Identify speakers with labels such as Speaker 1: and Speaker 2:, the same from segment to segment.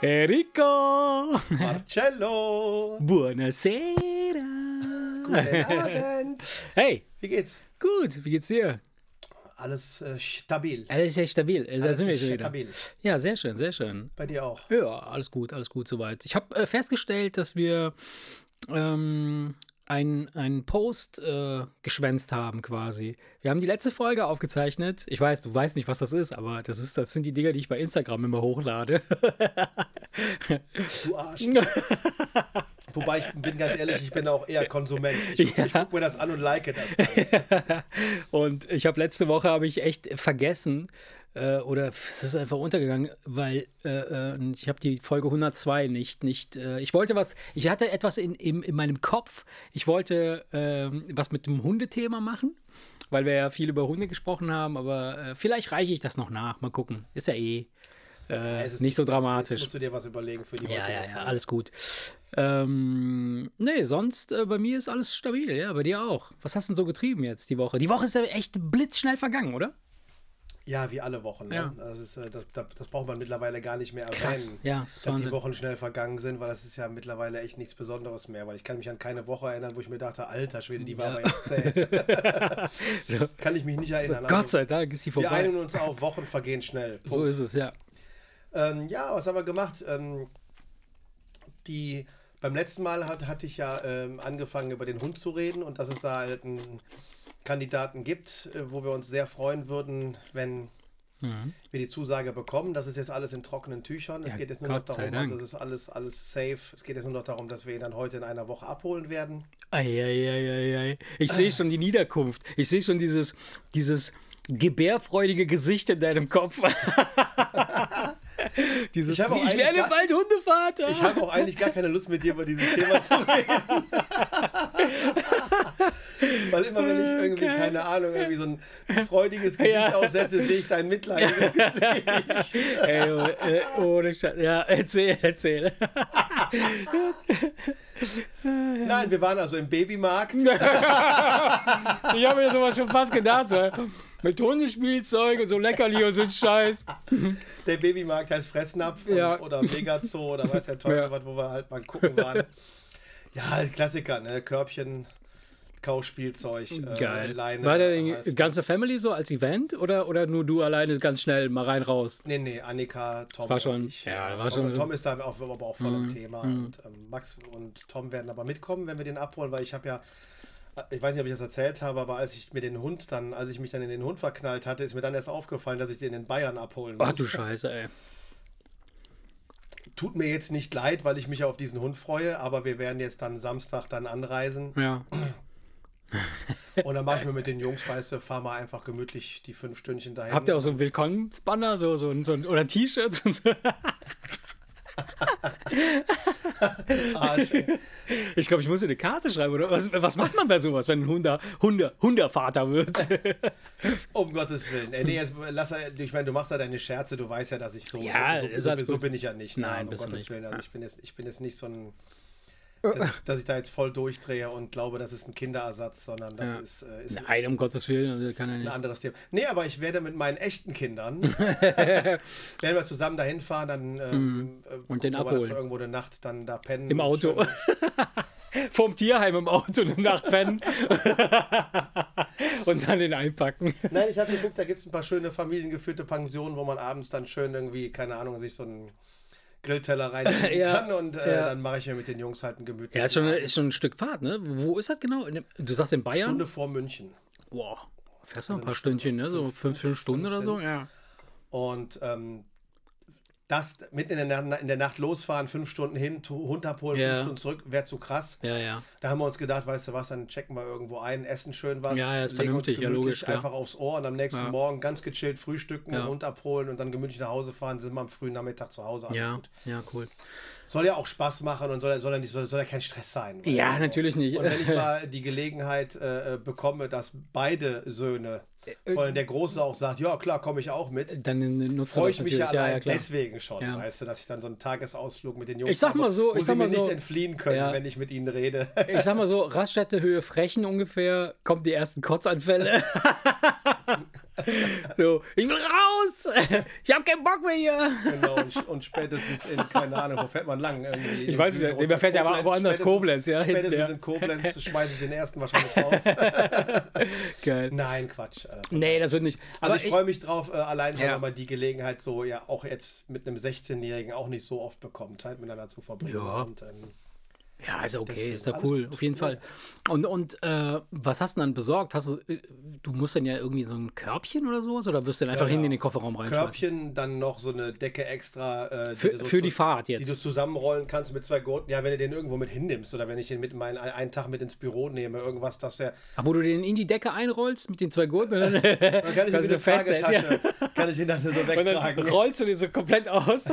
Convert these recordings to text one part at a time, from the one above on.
Speaker 1: Enrico!
Speaker 2: Marcello!
Speaker 1: Buonasera!
Speaker 2: Guten Abend!
Speaker 1: Hey,
Speaker 2: Wie geht's?
Speaker 1: gut, wie geht's dir?
Speaker 2: Alles äh, stabil.
Speaker 1: Alles sehr stabil. Da
Speaker 2: Alles
Speaker 1: sind wir
Speaker 2: ist
Speaker 1: schon wieder.
Speaker 2: stabil.
Speaker 1: Ja, sehr schön, sehr schön.
Speaker 2: Bei dir auch.
Speaker 1: Ja, alles gut, alles gut soweit. Ich habe äh, festgestellt, dass wir ähm, einen, einen Post äh, geschwänzt haben quasi. Wir haben die letzte Folge aufgezeichnet. Ich weiß, du weißt nicht, was das ist, aber das, ist, das sind die Dinge, die ich bei Instagram immer hochlade.
Speaker 2: Du Arsch. Wobei ich bin ganz ehrlich, ich bin auch eher Konsument. Ich,
Speaker 1: Ja.
Speaker 2: ich gucke mir das an und like das. Dann.
Speaker 1: Und ich habe letzte Woche habe ich echt vergessen äh, oder es ist einfach untergegangen, weil äh, äh, ich habe die Folge 102 nicht nicht. Äh, ich wollte was. Ich hatte etwas in, in, in meinem Kopf. Ich wollte ähm, was mit dem Hundethema machen, weil wir ja viel über Hunde gesprochen haben. Aber äh, vielleicht reiche ich das noch nach. Mal gucken. Ist ja eh äh,
Speaker 2: Es ist-
Speaker 1: nicht so
Speaker 2: Jetzt
Speaker 1: dramatisch.
Speaker 2: musst du dir was überlegen für die
Speaker 1: Ja, ja, ja, alles gut. Ähm, nee, sonst äh, bei mir ist alles stabil, ja, bei dir auch. Was hast du denn so getrieben jetzt die Woche? Die Woche ist ja echt blitzschnell vergangen, oder?
Speaker 2: Ja, wie alle Wochen. Ne?
Speaker 1: Ja.
Speaker 2: Das, ist, äh, das, das, braucht man mittlerweile gar nicht mehr
Speaker 1: Krass,
Speaker 2: erwähnen.
Speaker 1: ja, das
Speaker 2: dass die. Wochen schnell vergangen sind, weil das ist ja mittlerweile echt nichts Besonderes mehr. Weil ich kann mich an keine Woche erinnern, wo ich mir dachte, alter Schwede, die war
Speaker 1: Ja.
Speaker 2: aber jetzt zäh.
Speaker 1: So,
Speaker 2: kann ich mich nicht erinnern.
Speaker 1: Gott
Speaker 2: Also,
Speaker 1: sei Dank ist sie
Speaker 2: wir
Speaker 1: vorbei.
Speaker 2: einigen uns auf, Wochen vergehen schnell.
Speaker 1: So
Speaker 2: Punkt.
Speaker 1: ist es, ja.
Speaker 2: Ähm, ja, was haben wir gemacht? Ähm, die, beim letzten Mal hat, hatte ich ja ähm, angefangen, über den Hund zu reden und dass es da halt einen Kandidaten gibt, äh, wo wir uns sehr freuen würden, wenn
Speaker 1: Mhm.
Speaker 2: wir die Zusage bekommen. Das ist jetzt alles in trockenen Tüchern. Es
Speaker 1: Ja,
Speaker 2: geht jetzt nur
Speaker 1: Gott
Speaker 2: noch darum, also es ist alles, alles safe. Es geht jetzt nur noch darum, dass wir ihn dann heute in einer Woche abholen werden.
Speaker 1: Eieieiei. Ich sehe schon die Niederkunft. Ich sehe schon dieses, dieses gebärfreudige Gesicht in deinem Kopf. dieses,
Speaker 2: Ich
Speaker 1: ich werde
Speaker 2: gar-
Speaker 1: bald Hundevater.
Speaker 2: Ich habe auch eigentlich gar keine Lust mit dir über dieses Thema zu reden. Weil immer wenn ich irgendwie, keine Ahnung, irgendwie so ein freudiges Gesicht
Speaker 1: Ja.
Speaker 2: aufsetze, sehe ich dein mitleidiges Gesicht.
Speaker 1: Ey, oh, äh, ohne Scheiß. Ja, erzähl, erzähl.
Speaker 2: Nein, wir waren also im Babymarkt.
Speaker 1: Ich habe mir sowas schon fast gedacht. So. Mit Hundespielzeug und so Leckerli und so ein Scheiß.
Speaker 2: Der Babymarkt heißt Fressnapf
Speaker 1: Ja.
Speaker 2: oder Megazoo oder weiß der Teufel
Speaker 1: Ja.
Speaker 2: was, wo wir halt mal gucken waren. Ja, halt Klassiker, ne? Körbchen, Kauspielzeug, äh,
Speaker 1: Geil.
Speaker 2: Leine.
Speaker 1: War die
Speaker 2: Hals-
Speaker 1: ganze Family so als Event oder, oder nur du alleine ganz schnell mal rein raus?
Speaker 2: Nee, nee, Annika, Tom
Speaker 1: war schon-
Speaker 2: und ich.
Speaker 1: ja,
Speaker 2: äh,
Speaker 1: war
Speaker 2: Tom,
Speaker 1: schon- Mhm.
Speaker 2: Tom ist da auch, aber auch voll im Thema. Und ähm, Max und Tom werden aber mitkommen, wenn wir den abholen, weil ich habe ja, ich weiß nicht, ob ich das erzählt habe, aber als ich mir den Hund dann, als ich mich dann in den Hund verknallt hatte, ist mir dann erst aufgefallen, dass ich den in Bayern abholen muss.
Speaker 1: Ach du Scheiße, ey.
Speaker 2: Tut mir jetzt nicht leid, weil ich mich auf diesen Hund freue, aber wir werden jetzt dann Samstag dann anreisen.
Speaker 1: Ja.
Speaker 2: Und dann mache ich mir mit den Jungs, weißt du, fahr mal einfach gemütlich die fünf Stündchen dahin.
Speaker 1: Habt ihr auch so ein Willkommensbanner so, so, so, oder T-Shirts und so?
Speaker 2: Arsch.
Speaker 1: Ich glaube, ich muss dir eine Karte schreiben, oder? Was, was macht man bei sowas, wenn ein Hunder, Hunde, Hundervater wird?
Speaker 2: Um Gottes Willen. Ey, nee, jetzt lass ich meine, du machst ja deine Scherze, du weißt ja, dass ich so,
Speaker 1: Ja,
Speaker 2: so, so, so, so bin ich ja nicht. ne?
Speaker 1: Nein,
Speaker 2: Also, um Gottes
Speaker 1: nicht.
Speaker 2: Willen. Also ich bin jetzt, ich bin jetzt nicht so ein, dass, dass ich da jetzt voll durchdrehe und glaube, das ist ein Kinderersatz, sondern das
Speaker 1: Ja.
Speaker 2: ist, äh, ist,
Speaker 1: Nein, um Gottes Willen, also kann er
Speaker 2: ein anderes Thema. Nee, aber ich werde mit meinen echten Kindern, werden wir zusammen dahin fahren, dann ähm, äh,
Speaker 1: Mhm. Und den abholen.
Speaker 2: wir irgendwo eine Nacht dann da pennen.
Speaker 1: Im Auto. Vom Tierheim im Auto eine Nacht pennen. und dann den einpacken.
Speaker 2: Nein, ich habe geguckt, da gibt es ein paar schöne familiengeführte Pensionen, wo man abends dann schön irgendwie, keine Ahnung, sich so einen Grillteller reinziehen
Speaker 1: Ja,
Speaker 2: kann und äh,
Speaker 1: ja.
Speaker 2: dann mache ich mir mit den Jungs halt einen gemütlichen
Speaker 1: Ja, ist schon, ist schon ein Stück Fahrt, ne? Wo ist das genau? Du sagst in Bayern?
Speaker 2: Stunde vor München.
Speaker 1: Boah, fährst du noch ein
Speaker 2: Also
Speaker 1: paar Stündchen, ne? So
Speaker 2: fünf-
Speaker 1: fünf, Stunden
Speaker 2: fünf
Speaker 1: oder so? Ja.
Speaker 2: Und ähm, das mitten in der, Na- in der Nacht losfahren, fünf Stunden hin, abholen,
Speaker 1: Ja.
Speaker 2: fünf Stunden zurück, wäre zu krass.
Speaker 1: Ja, ja.
Speaker 2: Da haben wir uns gedacht, weißt du was, dann checken wir irgendwo ein, essen schön was,
Speaker 1: Ja, ja, ist
Speaker 2: legen uns
Speaker 1: vernünftig, ja,
Speaker 2: gemütlich
Speaker 1: logisch,
Speaker 2: einfach aufs Ohr und am nächsten. Morgen ganz gechillt frühstücken. Hund abholen und dann gemütlich nach Hause fahren, sind wir am frühen Nachmittag zu Hause, alles
Speaker 1: Ja,
Speaker 2: gut.
Speaker 1: ja, cool.
Speaker 2: Soll ja auch Spaß machen und soll, soll, ja nicht, soll, soll ja kein Stress sein.
Speaker 1: Ja,
Speaker 2: du?
Speaker 1: natürlich nicht.
Speaker 2: Und wenn ich mal die Gelegenheit äh, äh, bekomme, dass beide Söhne,
Speaker 1: Äh,
Speaker 2: vor allem der Große auch sagt, ja klar, komme ich auch mit,
Speaker 1: Dann
Speaker 2: freue ich mich ja allein
Speaker 1: klar.
Speaker 2: deswegen schon,
Speaker 1: Ja.
Speaker 2: weißt du, dass ich dann so einen Tagesausflug mit den Jungs
Speaker 1: Ich sag mal
Speaker 2: habe,
Speaker 1: so,
Speaker 2: wo
Speaker 1: ich
Speaker 2: sie
Speaker 1: sag
Speaker 2: mir
Speaker 1: mal
Speaker 2: nicht
Speaker 1: so-
Speaker 2: entfliehen können,
Speaker 1: Ja.
Speaker 2: wenn ich mit ihnen rede.
Speaker 1: Ich sag mal so, Raststätte Höhe Frechen ungefähr, kommen die ersten Kotzanfälle. so, ich will raus! Ich habe keinen Bock mehr hier!
Speaker 2: Genau, und, und, spätestens in, keine Ahnung, wo fährt man lang? Irgendwie
Speaker 1: ich weiß es ja, der fährt ja aber woanders Koblenz, ja.
Speaker 2: Spätestens hinten, ja. in Koblenz schmeißen sie den ersten wahrscheinlich raus.
Speaker 1: Geil.
Speaker 2: Nein, Quatsch.
Speaker 1: Also, nee, das wird nicht.
Speaker 2: Also ich, ich freue mich drauf, äh, allein schon, ja. wenn man die Gelegenheit so ja auch jetzt mit einem 16-Jährigen auch nicht so oft bekommt, Zeit miteinander zu verbringen.
Speaker 1: Ja. Und, ähm, ja, ist okay, Deswegen ist ja cool, gut. auf jeden Fall. Und, und äh, was hast du dann besorgt? Hast du, äh, du musst dann ja irgendwie so ein Körbchen oder sowas oder wirst du dann einfach ja, hin in den Kofferraum rein?
Speaker 2: Körbchen, dann noch so eine Decke extra.
Speaker 1: Äh, für, so für die Fahrt jetzt.
Speaker 2: Die du zusammenrollen kannst mit zwei Gurten. Ja, wenn du den irgendwo mit hinnimmst oder wenn ich den mit meinen einen Tag mit ins Büro nehme, irgendwas, dass er.
Speaker 1: Ach, wo du den in die Decke einrollst mit den zwei Gurten? dann,
Speaker 2: dann kann ich ihn mit der Tragetasche, ja. kann ich ihn dann so wegtragen.
Speaker 1: Und dann rollst du den so komplett aus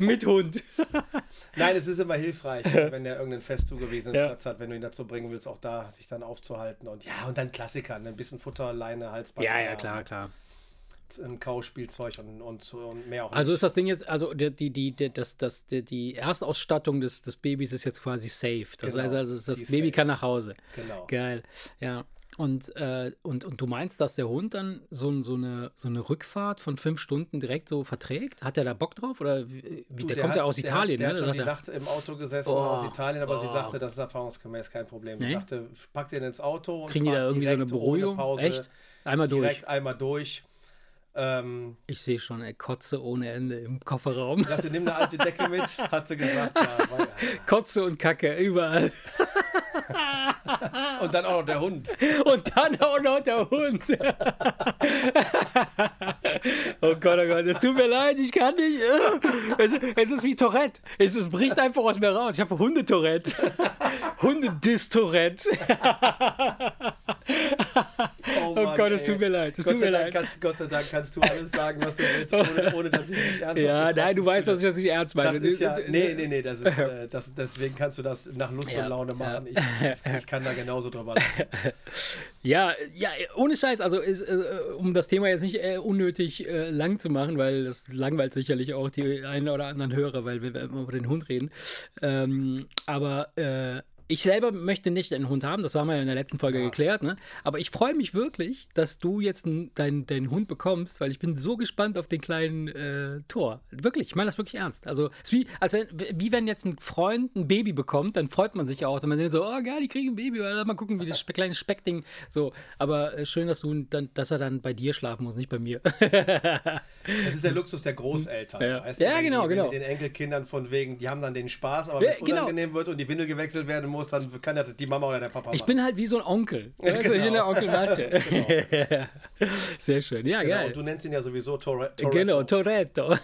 Speaker 1: mit Hund.
Speaker 2: Nein, es ist immer hilfreich, wenn der irgendeinen fest zugewiesenen ja. Platz hat, wenn du ihn dazu bringen willst, auch da sich dann aufzuhalten. Und ja, und dann Klassiker, ne? ein bisschen Futter, Leine, Halsband.
Speaker 1: Ja, ja, klar, klar.
Speaker 2: Ein Kauspielzeug und, und, und mehr auch.
Speaker 1: Also nicht. ist das Ding jetzt, also die, die, die, das, das, die, die Erstausstattung des, des Babys ist jetzt quasi safe. Das genau, heißt also, das Baby safe. kann nach Hause.
Speaker 2: Genau.
Speaker 1: Geil. Ja. Und, äh, und, und du meinst, dass der Hund dann so, so, eine, so eine Rückfahrt von fünf Stunden direkt so verträgt? Hat der da Bock drauf? Oder wie, du, der, der, kommt ja aus Italien,
Speaker 2: der
Speaker 1: ne?
Speaker 2: Hat, der hat schon die Nacht im Auto gesessen oh, aus Italien, aber oh. sie sagte, das ist erfahrungsgemäß kein Problem. Nee? Sie sagte, pack den ins Auto und
Speaker 1: Kriegen die da irgendwie so eine Beruhigung?
Speaker 2: Pause,
Speaker 1: Echt? Einmal durch?
Speaker 2: Direkt einmal durch. Ähm,
Speaker 1: ich sehe schon, er Kotze ohne Ende im Kofferraum. Ich
Speaker 2: dachte, nimm eine alte Decke mit, hat sie gesagt. Ja.
Speaker 1: Kotze und Kacke, überall.
Speaker 2: Und dann auch noch der Hund.
Speaker 1: Und dann auch noch der Hund. oh Gott, oh Gott, es tut mir leid, ich kann nicht. Es, es ist wie Tourette. Es, es bricht einfach aus mir raus. Ich habe Hundetourette. Hundedis-Tourette. Oh, oh, Gott, es tut mir leid. Es
Speaker 2: Gott,
Speaker 1: tut mir
Speaker 2: leid. Kannst, Gott sei Dank kannst du alles sagen, was du willst, ohne, ohne dass ich dich ernst
Speaker 1: Ja, nein, du weißt, dass ich das nicht ernst meine.
Speaker 2: Das ist ja, nee, nee, nee, das ist, äh, das, deswegen kannst du das nach Lust ja, und Laune machen. Ich, ich, kann da genauso drüber lachen.
Speaker 1: Ja, ja, ohne Scheiß, also ist, äh, um das Thema jetzt nicht äh, unnötig äh, lang zu machen, weil das langweilt sicherlich auch die einen oder anderen Hörer, weil wir immer über den Hund reden. Ähm, aber äh, ich selber möchte nicht einen Hund haben, das haben wir ja in der letzten Folge ja. geklärt, ne? Aber ich freue mich wirklich, dass du jetzt deinen dein Hund bekommst, weil ich bin so gespannt auf den kleinen äh, Tor. Wirklich, ich meine das wirklich ernst. Also, es ist wie, als wenn, wie wenn jetzt ein Freund ein Baby bekommt, dann freut man sich ja auch. Und man denkt so, oh geil, die kriegen ein Baby, oder mal gucken, wie das kleine Speckding. So, aber äh, schön, dass du dann, dass er dann bei dir schlafen muss, nicht bei mir.
Speaker 2: das ist der Luxus der Großeltern.
Speaker 1: Ja, weißt du, ja genau,
Speaker 2: die,
Speaker 1: genau.
Speaker 2: Mit den Enkelkindern von wegen, die haben dann den Spaß, aber wenn es genau. unangenehm wird und die Windel gewechselt werden muss, dann kann ja die Mama oder der Papa machen.
Speaker 1: Ich bin halt wie so ein Onkel. Weißt genau. Ich bin der Onkel Masche. genau. Sehr schön. Ja,
Speaker 2: genau.
Speaker 1: geil.
Speaker 2: Und du nennst ihn ja sowieso Toretto.
Speaker 1: Genau, Toretto.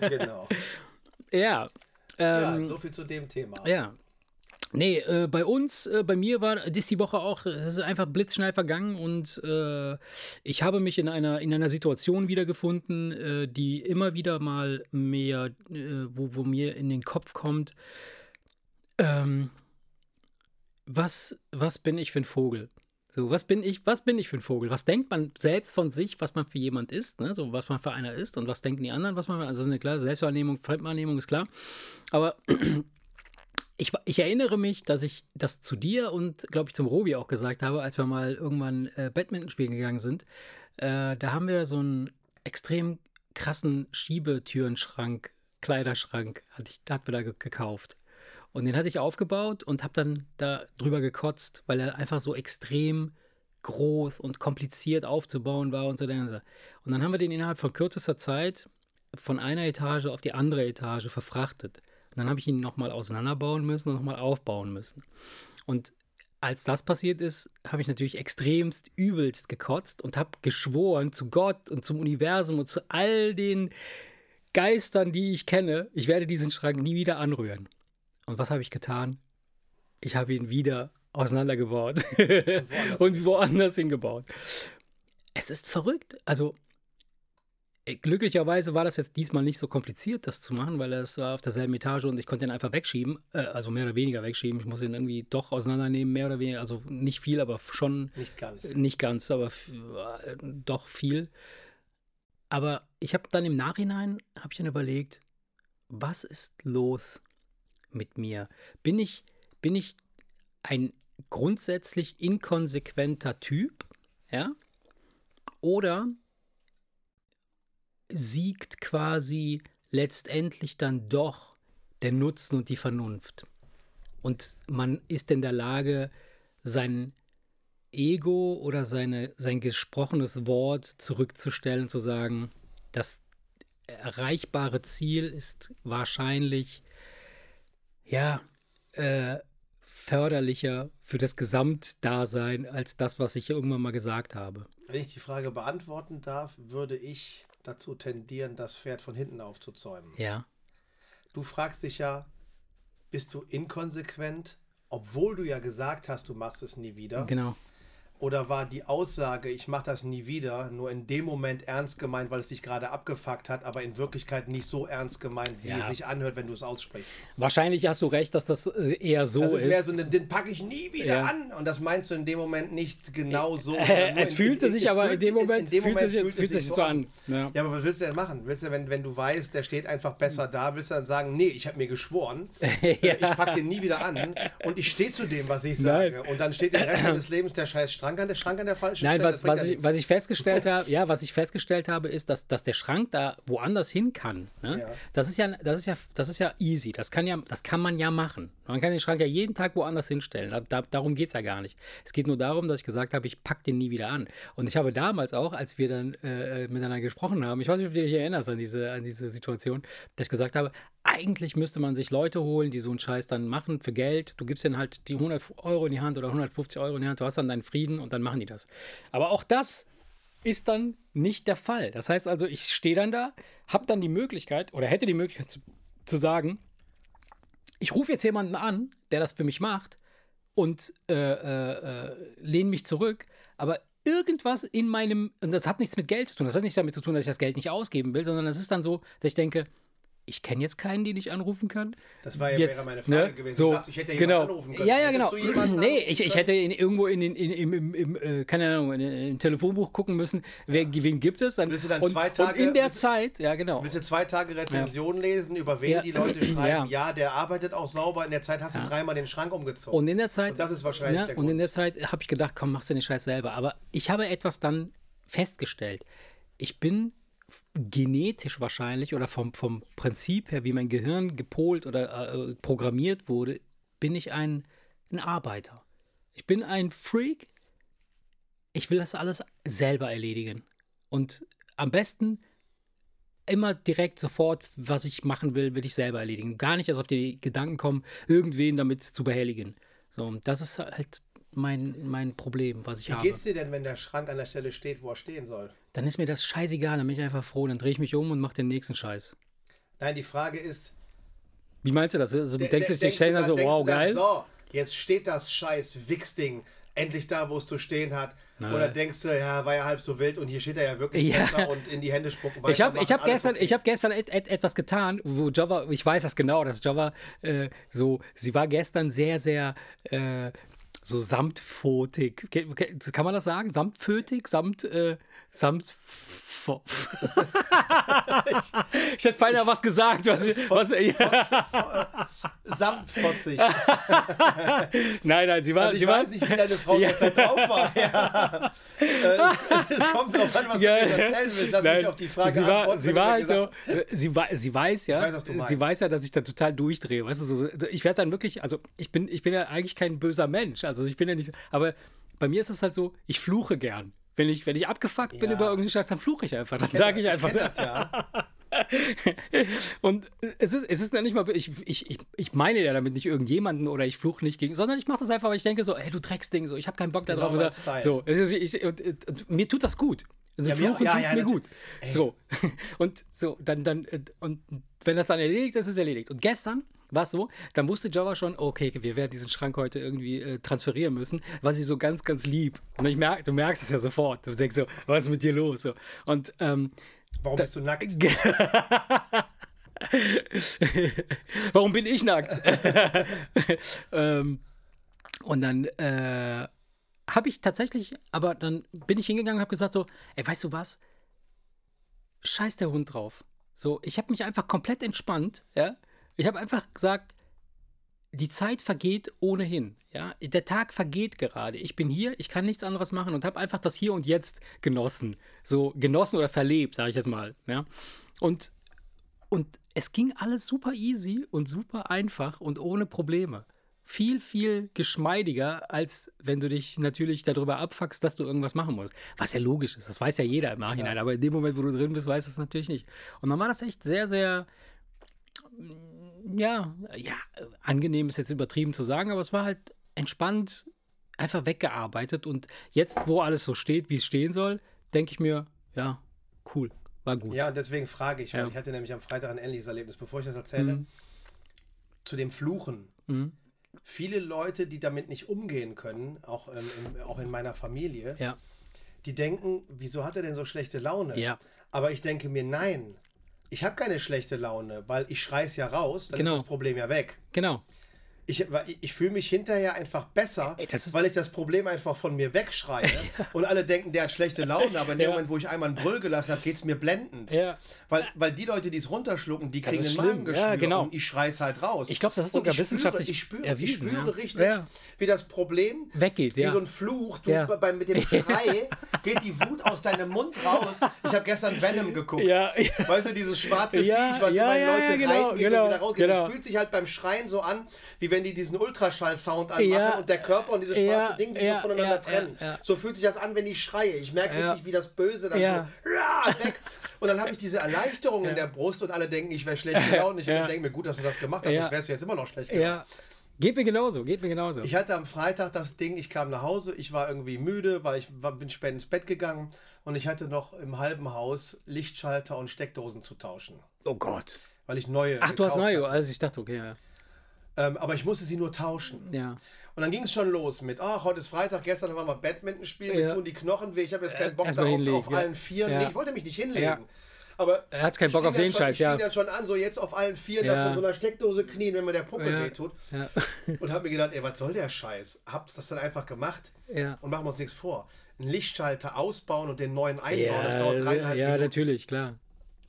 Speaker 2: genau.
Speaker 1: Ja.
Speaker 2: Ähm, ja, so viel zu dem Thema.
Speaker 1: Ja. Nee, äh, bei uns, äh, bei mir war das die Woche auch, es ist einfach blitzschnell vergangen und äh, ich habe mich in einer, in einer Situation wiedergefunden, äh, die immer wieder mal mehr, äh, wo, wo mir in den Kopf kommt, ähm, was, was bin ich für ein Vogel? So, was bin ich, was bin ich für ein Vogel? Was denkt man selbst von sich, was man für jemand ist, ne? So, was man für einer ist und was denken die anderen, was man, also eine klare Selbstwahrnehmung, Fremdwahrnehmung ist klar. Aber ich, ich erinnere mich, dass ich das zu dir und, glaube ich, zum Robi auch gesagt habe, als wir mal irgendwann äh, Badminton spielen gegangen sind. Äh, da haben wir so einen extrem krassen Schiebetürenschrank, Kleiderschrank, hat, ich, hat mir da gekauft. Und den hatte ich aufgebaut und habe dann da drüber gekotzt, weil er einfach so extrem groß und kompliziert aufzubauen war und so. Und dann haben wir den innerhalb von kürzester Zeit von einer Etage auf die andere Etage verfrachtet. Und dann habe ich ihn nochmal auseinanderbauen müssen und nochmal aufbauen müssen. Und als das passiert ist, habe ich natürlich extremst übelst gekotzt und habe geschworen zu Gott und zum Universum und zu all den Geistern, die ich kenne, ich werde diesen Schrank nie wieder anrühren. Und was habe ich getan? Ich habe ihn wieder auseinandergebaut und woanders, und woanders hingebaut. Es ist verrückt. Also äh, glücklicherweise war das jetzt diesmal nicht so kompliziert, das zu machen, weil es war auf derselben Etage und ich konnte ihn einfach wegschieben, äh, also mehr oder weniger wegschieben. Ich muss ihn irgendwie doch auseinandernehmen, mehr oder weniger, also nicht viel, aber schon.
Speaker 2: Nicht ganz.
Speaker 1: Nicht ganz, aber äh, doch viel. Aber ich habe dann im Nachhinein, habe ich dann überlegt, was ist los mit mir? Bin ich, bin ich ein grundsätzlich inkonsequenter Typ? Ja? Oder siegt quasi letztendlich dann doch der Nutzen und die Vernunft. Und man ist in der Lage, sein Ego oder seine, sein gesprochenes Wort zurückzustellen, zu sagen, das erreichbare Ziel ist wahrscheinlich, ja, äh, förderlicher für das Gesamtdasein als das, was ich irgendwann mal gesagt habe.
Speaker 2: Wenn ich die Frage beantworten darf, würde ich dazu tendieren, das Pferd von hinten aufzuzäumen.
Speaker 1: Ja.
Speaker 2: Du fragst dich ja, bist du inkonsequent, obwohl du ja gesagt hast, du machst es nie wieder?
Speaker 1: Genau.
Speaker 2: Oder war die Aussage, ich mache das nie wieder, nur in dem Moment ernst gemeint, weil es dich gerade abgefuckt hat, aber in Wirklichkeit nicht so ernst gemeint, wie
Speaker 1: Ja.
Speaker 2: es sich anhört, wenn du es aussprichst?
Speaker 1: Wahrscheinlich hast du recht, dass das äh, eher so
Speaker 2: Das ist,
Speaker 1: ist.
Speaker 2: mehr so, ein, den packe ich nie wieder
Speaker 1: Ja.
Speaker 2: an. Und das meinst du in dem Moment nicht genau so.
Speaker 1: Äh,
Speaker 2: sondern nur
Speaker 1: es
Speaker 2: in-
Speaker 1: fühlte
Speaker 2: in-
Speaker 1: sich
Speaker 2: es
Speaker 1: aber in dem Moment,
Speaker 2: in dem Moment
Speaker 1: sich,
Speaker 2: fühlt es sich
Speaker 1: so an. Ja.
Speaker 2: Ja, aber was willst du denn machen? Willst du, wenn, wenn du weißt, der steht einfach besser da, willst du dann sagen, nee, ich habe mir geschworen, äh, ich packe den nie wieder an und ich stehe zu dem, was ich
Speaker 1: Nein.
Speaker 2: sage. Und dann steht den Rest des Lebens der scheiß Schrank an der Schrank an der falschen
Speaker 1: Nein,
Speaker 2: Stelle.
Speaker 1: was,
Speaker 2: bringt
Speaker 1: was,
Speaker 2: ja
Speaker 1: ich, was ich festgestellt habe, ja, was ich festgestellt habe, ist, dass, dass der Schrank da woanders hin kann. Ne?
Speaker 2: Ja.
Speaker 1: Das ist ja, das ist ja, das ist ja easy. Das kann ja, das kann man ja machen. Man kann den Schrank ja jeden Tag woanders hinstellen. Da, da, darum geht es ja gar nicht. Es geht nur darum, dass ich gesagt habe, ich packe den nie wieder an. Und ich habe damals auch, als wir dann äh, miteinander gesprochen haben, ich weiß nicht, ob du dich erinnerst an diese, an diese Situation, dass ich gesagt habe, eigentlich müsste man sich Leute holen, die so einen Scheiß dann machen für Geld. Du gibst denen halt die 100 Euro in die Hand oder 150 Euro in die Hand, du hast dann deinen Frieden und dann machen die das. Aber auch das ist dann nicht der Fall. Das heißt also, ich stehe dann da, habe dann die Möglichkeit oder hätte die Möglichkeit zu, zu sagen, ich rufe jetzt jemanden an, der das für mich macht und äh, äh, äh, lehne mich zurück, aber irgendwas in meinem, und das hat nichts mit Geld zu tun, das hat nicht damit zu tun, dass ich das Geld nicht ausgeben will, sondern es ist dann so, dass ich denke, ich kenne jetzt keinen, den ich anrufen kann.
Speaker 2: Das war ja
Speaker 1: jetzt,
Speaker 2: wäre meine Frage
Speaker 1: ne,
Speaker 2: gewesen.
Speaker 1: So,
Speaker 2: ich hätte ja
Speaker 1: genau.
Speaker 2: anrufen können.
Speaker 1: Ja, ja, genau. Nee, ich, ich hätte in, irgendwo in, in, in, im, im, äh, keine Ahnung, in, im Telefonbuch gucken müssen, wer, wen gibt es. Dann,
Speaker 2: Willst du dann
Speaker 1: und,
Speaker 2: zwei Tage-
Speaker 1: und in der
Speaker 2: willst
Speaker 1: Zeit, ja genau.
Speaker 2: Willst du zwei Tage Rezension lesen, über wen
Speaker 1: Ja.
Speaker 2: die Leute schreiben,
Speaker 1: Ja.
Speaker 2: ja. der arbeitet auch sauber, in der Zeit hast du
Speaker 1: Ja.
Speaker 2: dreimal den Schrank umgezogen.
Speaker 1: Und in der Zeit,
Speaker 2: Und das ist wahrscheinlich
Speaker 1: ja,
Speaker 2: der
Speaker 1: und in
Speaker 2: Grund.
Speaker 1: der Zeit habe ich gedacht, komm, machst du den Scheiß selber. Aber ich habe etwas dann festgestellt. Ich bin genetisch wahrscheinlich oder vom, vom Prinzip her, wie mein Gehirn gepolt oder äh, programmiert wurde, bin ich ein, ein Arbeiter. Ich bin ein Freak. Ich will das alles selber erledigen. Und am besten immer direkt sofort, was ich machen will, will ich selber erledigen. Gar nicht erst auf die Gedanken kommen, irgendwen damit zu behelligen. So, und das ist halt mein, mein Problem, was ich
Speaker 2: Wie
Speaker 1: habe.
Speaker 2: geht's dir denn, wenn der Schrank an der Stelle steht, wo er stehen soll?
Speaker 1: Dann ist mir das scheißegal, dann bin ich einfach froh, dann drehe ich mich um und mache den nächsten Scheiß.
Speaker 2: Nein, die Frage ist,
Speaker 1: Wie meinst du das? Also, du
Speaker 2: de-
Speaker 1: denkst
Speaker 2: de-
Speaker 1: dich, die
Speaker 2: du
Speaker 1: dann so, wow,
Speaker 2: du dann,
Speaker 1: geil.
Speaker 2: So, jetzt steht das scheiß Wichsding endlich da, wo es zu stehen hat. Oder denkst du, ja, war ja halb so wild und hier steht er ja wirklich
Speaker 1: Ja.
Speaker 2: besser und in die Hände spucken.
Speaker 1: Ich habe ich
Speaker 2: weitermachen,
Speaker 1: hab gestern,
Speaker 2: okay.
Speaker 1: ich hab gestern et, et, etwas getan, wo Java, ich weiß das genau, dass Java äh, so, sie war gestern sehr, sehr äh, so samtpfotig. Ke- Kann man das sagen? Samtpfötig? Samt, äh, samt. ich hätte beinahe was gesagt. Was, was, ja.
Speaker 2: Samtfotzig.
Speaker 1: Nein, nein, sie war.
Speaker 2: Also ich
Speaker 1: sie
Speaker 2: weiß
Speaker 1: war,
Speaker 2: nicht, wie deine Frau
Speaker 1: Ja.
Speaker 2: gestern drauf war. Ja. Äh, es kommt drauf an, was
Speaker 1: Ja,
Speaker 2: du erzählen willst. Lass
Speaker 1: Nein,
Speaker 2: mich auf die Frage
Speaker 1: sie war,
Speaker 2: antworten.
Speaker 1: sie war halt so, sie, sie weiß ja,
Speaker 2: weiß,
Speaker 1: sie weiß ja, dass ich da total durchdrehe, weißt du, so, ich werde dann wirklich, also ich bin, ich bin ja eigentlich kein böser Mensch, also ich bin ja nicht, aber bei mir ist es halt so, ich fluche gern. Wenn ich, wenn ich abgefuckt bin
Speaker 2: Ja.
Speaker 1: über irgendeinen Scheiß, dann fluche ich einfach. Dann sage ich einfach.
Speaker 2: kenn das ja.
Speaker 1: Und es ist, es ist ja nicht mal, ich, ich, ich, ich meine ja damit nicht irgendjemanden oder ich fluche nicht gegen, sondern ich mache das einfach, weil ich denke so, ey, du Drecksding, so, ich habe keinen Bock
Speaker 2: genau
Speaker 1: darauf.
Speaker 2: mein
Speaker 1: Und so, es ist, ich, und, und, und mir tut das gut. Also
Speaker 2: Ja,
Speaker 1: Fluchen
Speaker 2: ja,
Speaker 1: tut
Speaker 2: ja,
Speaker 1: mir gut. So. Und so, dann, dann, und wenn das dann erledigt ist, ist es erledigt. Und gestern war es so, dann wusste Java schon, okay, wir werden diesen Schrank heute irgendwie äh, transferieren müssen, was sie so ganz, ganz lieb. Und ich merk, du merkst es ja sofort. Du denkst so, was ist mit dir los? So. Und ähm,
Speaker 2: Warum bist du nackt?
Speaker 1: Warum bin ich nackt? ähm, und dann äh, habe ich tatsächlich, aber dann bin ich hingegangen und habe gesagt so, ey, weißt du was? Scheiß der Hund drauf. So, ich habe mich einfach komplett entspannt, ja. Ich habe einfach gesagt, die Zeit vergeht ohnehin. Ja, der Tag vergeht gerade. Ich bin hier, ich kann nichts anderes machen und habe einfach das Hier und Jetzt genossen. So genossen oder verlebt, sage ich jetzt mal. Ja, und, und es ging alles super easy und super einfach und ohne Probleme. Viel, viel geschmeidiger, als wenn du dich natürlich darüber abfuckst, dass du irgendwas machen musst. Was ja logisch ist, das weiß ja jeder im Nachhinein, ja. aber in dem Moment, wo du drin bist, weißt du es natürlich nicht. Und dann war das echt sehr, sehr ja, ja, angenehm ist jetzt übertrieben zu sagen, aber es war halt entspannt, einfach weggearbeitet. Und jetzt, wo alles so steht, wie es stehen soll, denke ich mir, ja, cool, war gut.
Speaker 2: Ja, und deswegen frage ich, weil ja. ich hatte nämlich am Freitag ein ähnliches Erlebnis, bevor ich das erzähle, mhm. zu dem Fluchen. Mhm. Viele Leute, die damit nicht umgehen können, auch, ähm, in, auch in meiner Familie,
Speaker 1: ja.
Speaker 2: die denken, wieso hat er denn so schlechte Laune?
Speaker 1: Ja.
Speaker 2: Aber ich denke mir, nein, ich habe keine schlechte Laune, weil ich schreie es ja raus, dann genau. ist das Problem ja weg.
Speaker 1: Genau
Speaker 2: ich, ich fühle mich hinterher einfach besser, Ey, weil ich das Problem einfach von mir wegschreie. und alle denken, der hat schlechte Laune, aber in dem ja. Moment, wo ich einmal einen Brüll gelassen habe, geht es mir blendend.
Speaker 1: Ja.
Speaker 2: Weil, weil die Leute, die es runterschlucken, die kriegen den Magengeschwür ja, genau. und ich schreie es halt raus.
Speaker 1: Ich glaube, das ist sogar
Speaker 2: ich
Speaker 1: wissenschaftlich
Speaker 2: ich spüre, erwiesen, ich spüre richtig, wie das Problem
Speaker 1: weggeht.
Speaker 2: Wie so ein Fluch. Du, bei, mit dem Schrei geht die Wut aus deinem Mund raus. Ich habe gestern Venom geguckt. Weißt du, dieses schwarze Viech, was immer in Leute genau, reingeht genau, und wieder rausgeht. Genau. Das fühlt sich halt beim Schreien so an, wie wenn die diesen Ultraschall-Sound anmachen ja, und der Körper und dieses schwarze ja, Ding sich ja, so voneinander trennen. So fühlt sich das an, wenn ich schreie. Ich merke richtig, wie das Böse dann so weg. Und dann habe ich diese Erleichterung in der Brust und alle denken, ich wäre schlecht gelaunt. Ich denke mir, gut, dass du das gemacht hast, sonst wärst du jetzt immer noch schlecht gelaunt.
Speaker 1: Geht mir genauso, geht mir genauso.
Speaker 2: Ich hatte am Freitag das Ding, ich kam nach Hause, ich war irgendwie müde, weil ich war, bin spät ins Bett gegangen und ich hatte noch im halben Haus Lichtschalter und Steckdosen zu tauschen.
Speaker 1: Oh Gott.
Speaker 2: Weil ich neue.
Speaker 1: Ach, du hast neue, hatte. also ich dachte, okay, ja.
Speaker 2: Ähm, aber ich musste sie nur tauschen.
Speaker 1: Ja.
Speaker 2: Und dann ging es schon los mit, ach, heute ist Freitag, gestern waren wir Badminton spielen, ja. mir tun die Knochen weh, ich habe jetzt keinen Bock
Speaker 1: Erst darauf,
Speaker 2: auf ja. allen Vieren. Ja. Nee, ich wollte mich nicht hinlegen.
Speaker 1: Aber er hat keinen Bock auf den
Speaker 2: schon,
Speaker 1: Scheiß,
Speaker 2: ja. Ich fing dann schon an, so jetzt auf allen Vieren ja. da vor so einer Steckdose knien, wenn mir der Puppe ja. wehtut. Ja. Und hab mir gedacht, ey, was soll der Scheiß? Hab's das dann einfach gemacht
Speaker 1: ja.
Speaker 2: und machen wir uns nichts vor. Einen Lichtschalter ausbauen und den neuen einbauen, das dauert dreieinhalb
Speaker 1: Ja, Minuten. natürlich, klar.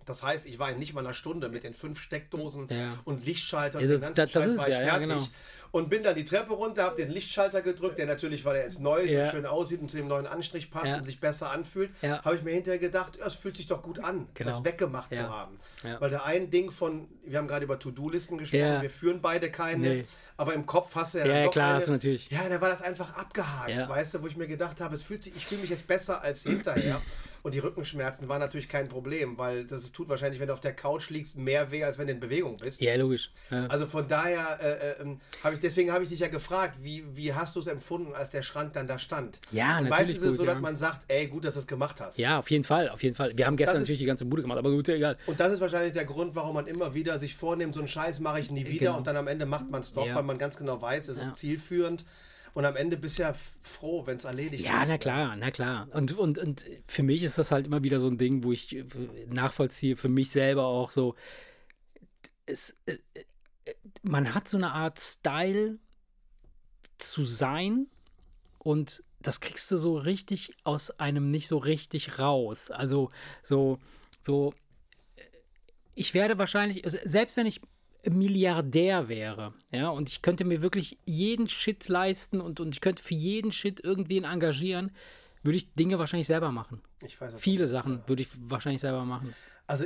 Speaker 2: Das heißt, ich war in nicht mal einer Stunde mit den fünf Steckdosen
Speaker 1: ja.
Speaker 2: und Lichtschaltern
Speaker 1: ja,
Speaker 2: das,
Speaker 1: den ganzen das, das war ich ja, fertig.
Speaker 2: genau. Und bin dann die Treppe runter, habe den Lichtschalter gedrückt, der natürlich, weil er jetzt neu ist und schön aussieht und zu dem neuen Anstrich passt und sich besser anfühlt, habe ich mir hinterher gedacht, es fühlt sich doch gut an, genau. das weggemacht zu haben. Weil da ein Ding von, wir haben gerade über To-Do-Listen gesprochen, wir führen beide keine, nee. aber im Kopf hast du ja,
Speaker 1: ja
Speaker 2: doch
Speaker 1: klar,
Speaker 2: eine,
Speaker 1: hast du natürlich.
Speaker 2: Ja, da war das einfach abgehakt, weißt du, wo ich mir gedacht habe, es fühlt sich, ich fühle mich jetzt besser als hinterher. Und die Rückenschmerzen waren natürlich kein Problem, weil das tut wahrscheinlich, wenn du auf der Couch liegst, mehr weh, als wenn du in Bewegung bist.
Speaker 1: Ja, logisch. Ja.
Speaker 2: Also von daher äh, äh, habe ich, deswegen habe ich dich ja gefragt, wie, wie hast du es empfunden, als der Schrank dann da stand?
Speaker 1: Ja,
Speaker 2: Und
Speaker 1: natürlich.
Speaker 2: Meistens ist es so, ja. dass man sagt, ey, gut, dass du es gemacht hast.
Speaker 1: Ja, auf jeden Fall, auf jeden Fall. Wir haben gestern ist, natürlich die ganze Bude gemacht, aber gut, egal.
Speaker 2: Und das ist wahrscheinlich der Grund, warum man immer wieder sich vornimmt, so einen Scheiß mache ich nie wieder genau. und dann am Ende macht man es doch, ja. weil man ganz genau weiß, es ist zielführend. Und am Ende bist du ja froh, wenn es erledigt
Speaker 1: ja,
Speaker 2: ist.
Speaker 1: Ja, na klar, na klar. Und, und, und für mich ist das halt immer wieder so ein Ding, wo ich äh, nachvollziehe, für mich selber auch so. Es, äh, äh, man hat so eine Art Style zu sein und das kriegst du so richtig aus einem nicht so richtig raus. Also so, so, ich werde wahrscheinlich, also selbst wenn ich Milliardär wäre, ja, und ich könnte mir wirklich jeden Shit leisten und, und ich könnte für jeden Shit irgendwen engagieren, würde ich Dinge wahrscheinlich selber machen.
Speaker 2: Ich weiß,
Speaker 1: Viele Sachen würde ich wahrscheinlich selber machen.
Speaker 2: Also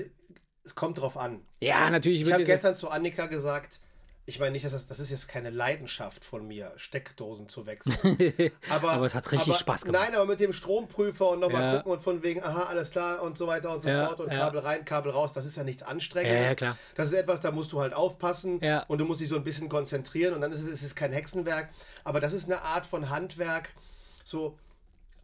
Speaker 2: es kommt draff an.
Speaker 1: Ja, natürlich.
Speaker 2: Ich habe gestern zu Annika gesagt, ich meine nicht, dass das, das ist jetzt keine Leidenschaft von mir, Steckdosen zu wechseln.
Speaker 1: Aber, aber es hat richtig
Speaker 2: aber,
Speaker 1: Spaß gemacht.
Speaker 2: Nein, aber mit dem Stromprüfer und nochmal ja. gucken und von wegen, aha, alles klar und so weiter und so
Speaker 1: ja,
Speaker 2: fort und
Speaker 1: ja.
Speaker 2: Kabel rein, Kabel raus, das ist ja nichts Anstrengendes.
Speaker 1: Ja, klar.
Speaker 2: Das ist etwas, da musst du halt aufpassen und du musst dich so ein bisschen konzentrieren und dann ist es, es ist kein Hexenwerk, aber das ist eine Art von Handwerk, so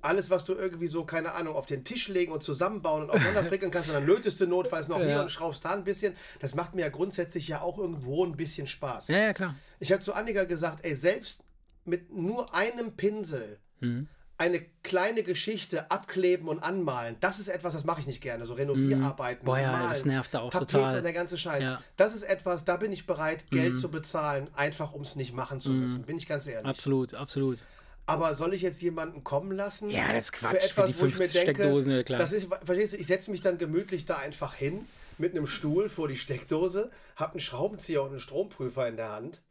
Speaker 2: alles, was du irgendwie so, keine Ahnung, auf den Tisch legen und zusammenbauen und aufeinander frickeln kannst, und dann lötest du notfalls noch ja. hier und schraubst da ein bisschen. Das macht mir ja grundsätzlich ja auch irgendwo ein bisschen Spaß.
Speaker 1: Ja, ja, klar.
Speaker 2: Ich habe zu Annika gesagt, ey, selbst mit nur einem Pinsel mhm. eine kleine Geschichte abkleben und anmalen, das ist etwas, das mache ich nicht gerne. So Renovierarbeiten,
Speaker 1: mhm. Boah, ja, malen, das nervt auch
Speaker 2: Tapete
Speaker 1: total.
Speaker 2: und der ganze Scheiß.
Speaker 1: Ja.
Speaker 2: Das ist etwas, da bin ich bereit, Geld mhm. zu bezahlen, einfach um es nicht machen zu müssen. Bin ich ganz ehrlich.
Speaker 1: Absolut, absolut.
Speaker 2: Aber soll ich jetzt jemanden kommen lassen?
Speaker 1: Ja, das ist Quatsch.
Speaker 2: Für etwas,
Speaker 1: für
Speaker 2: wo ich mir denke,
Speaker 1: Steckdosen, klar.
Speaker 2: Das ist, verstehst du, ich setze mich dann gemütlich da einfach hin, mit einem Stuhl vor die Steckdose, habe einen Schraubenzieher und einen Stromprüfer in der Hand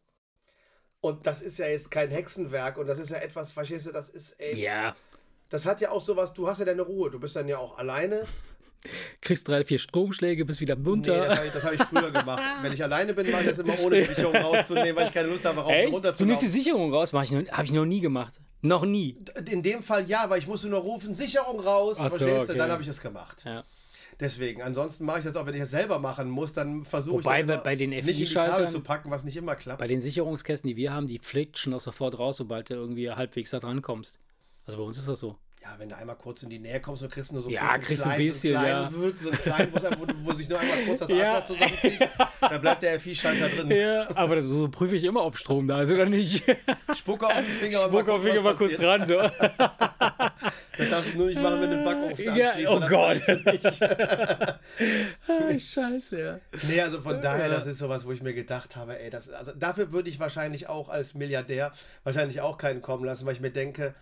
Speaker 2: Und das ist ja jetzt kein Hexenwerk und das ist ja etwas, verstehst du, das ist, ey,
Speaker 1: Ja.
Speaker 2: das hat ja auch sowas, du hast ja deine Ruhe, du bist dann ja auch alleine.
Speaker 1: Kriegst drei, vier Stromschläge, bist wieder
Speaker 2: Nee,
Speaker 1: munter.
Speaker 2: das habe ich, das hab ich früher gemacht. Wenn ich alleine bin, mache ich das immer ohne die Sicherung rauszunehmen, weil ich keine Lust habe, rauf und
Speaker 1: Echt?
Speaker 2: runter
Speaker 1: Du
Speaker 2: zu
Speaker 1: nimmst die. Sicherung raus? Habe ich noch nie gemacht. Noch nie.
Speaker 2: In dem Fall ja, weil ich musste nur rufen, Sicherung raus,
Speaker 1: Ach so,
Speaker 2: verstehst du?
Speaker 1: okay.
Speaker 2: Dann habe ich es gemacht.
Speaker 1: Ja.
Speaker 2: Deswegen, ansonsten mache ich das auch, wenn ich es selber machen muss, dann versuche ich immer
Speaker 1: bei den
Speaker 2: nicht in die Kabel zu packen, was nicht immer klappt.
Speaker 1: Bei den Sicherungskästen, die wir haben, die flitschen auch sofort raus, sobald du irgendwie halbwegs da dran kommst. Also bei uns ist das so.
Speaker 2: Ja, wenn du einmal kurz in die Nähe kommst, dann kriegst du nur so
Speaker 1: Ja, kriegst du ein bisschen,
Speaker 2: so klein,
Speaker 1: ja.
Speaker 2: So ein klein, wo, wo, sich nur einmal kurz das
Speaker 1: Ja.
Speaker 2: Arschloch zusammenzieht, dann bleibt der FI-Schalter drin.
Speaker 1: Ja, aber das, so prüfe ich immer, ob Strom da ist oder nicht.
Speaker 2: Spucke auf den Finger und
Speaker 1: Spuck auf
Speaker 2: gucken,
Speaker 1: Finger mal kurz dran. So.
Speaker 2: Das darfst du nur nicht machen, wenn du den Backofen
Speaker 1: Ja,
Speaker 2: anschließt.
Speaker 1: oh
Speaker 2: weil das
Speaker 1: Gott.
Speaker 2: du.
Speaker 1: Ah, Scheiße, ja.
Speaker 2: Nee, also von daher, das ist sowas, wo ich mir gedacht habe, ey, das, also dafür würde ich wahrscheinlich auch als Milliardär wahrscheinlich auch keinen kommen lassen, weil ich mir denke,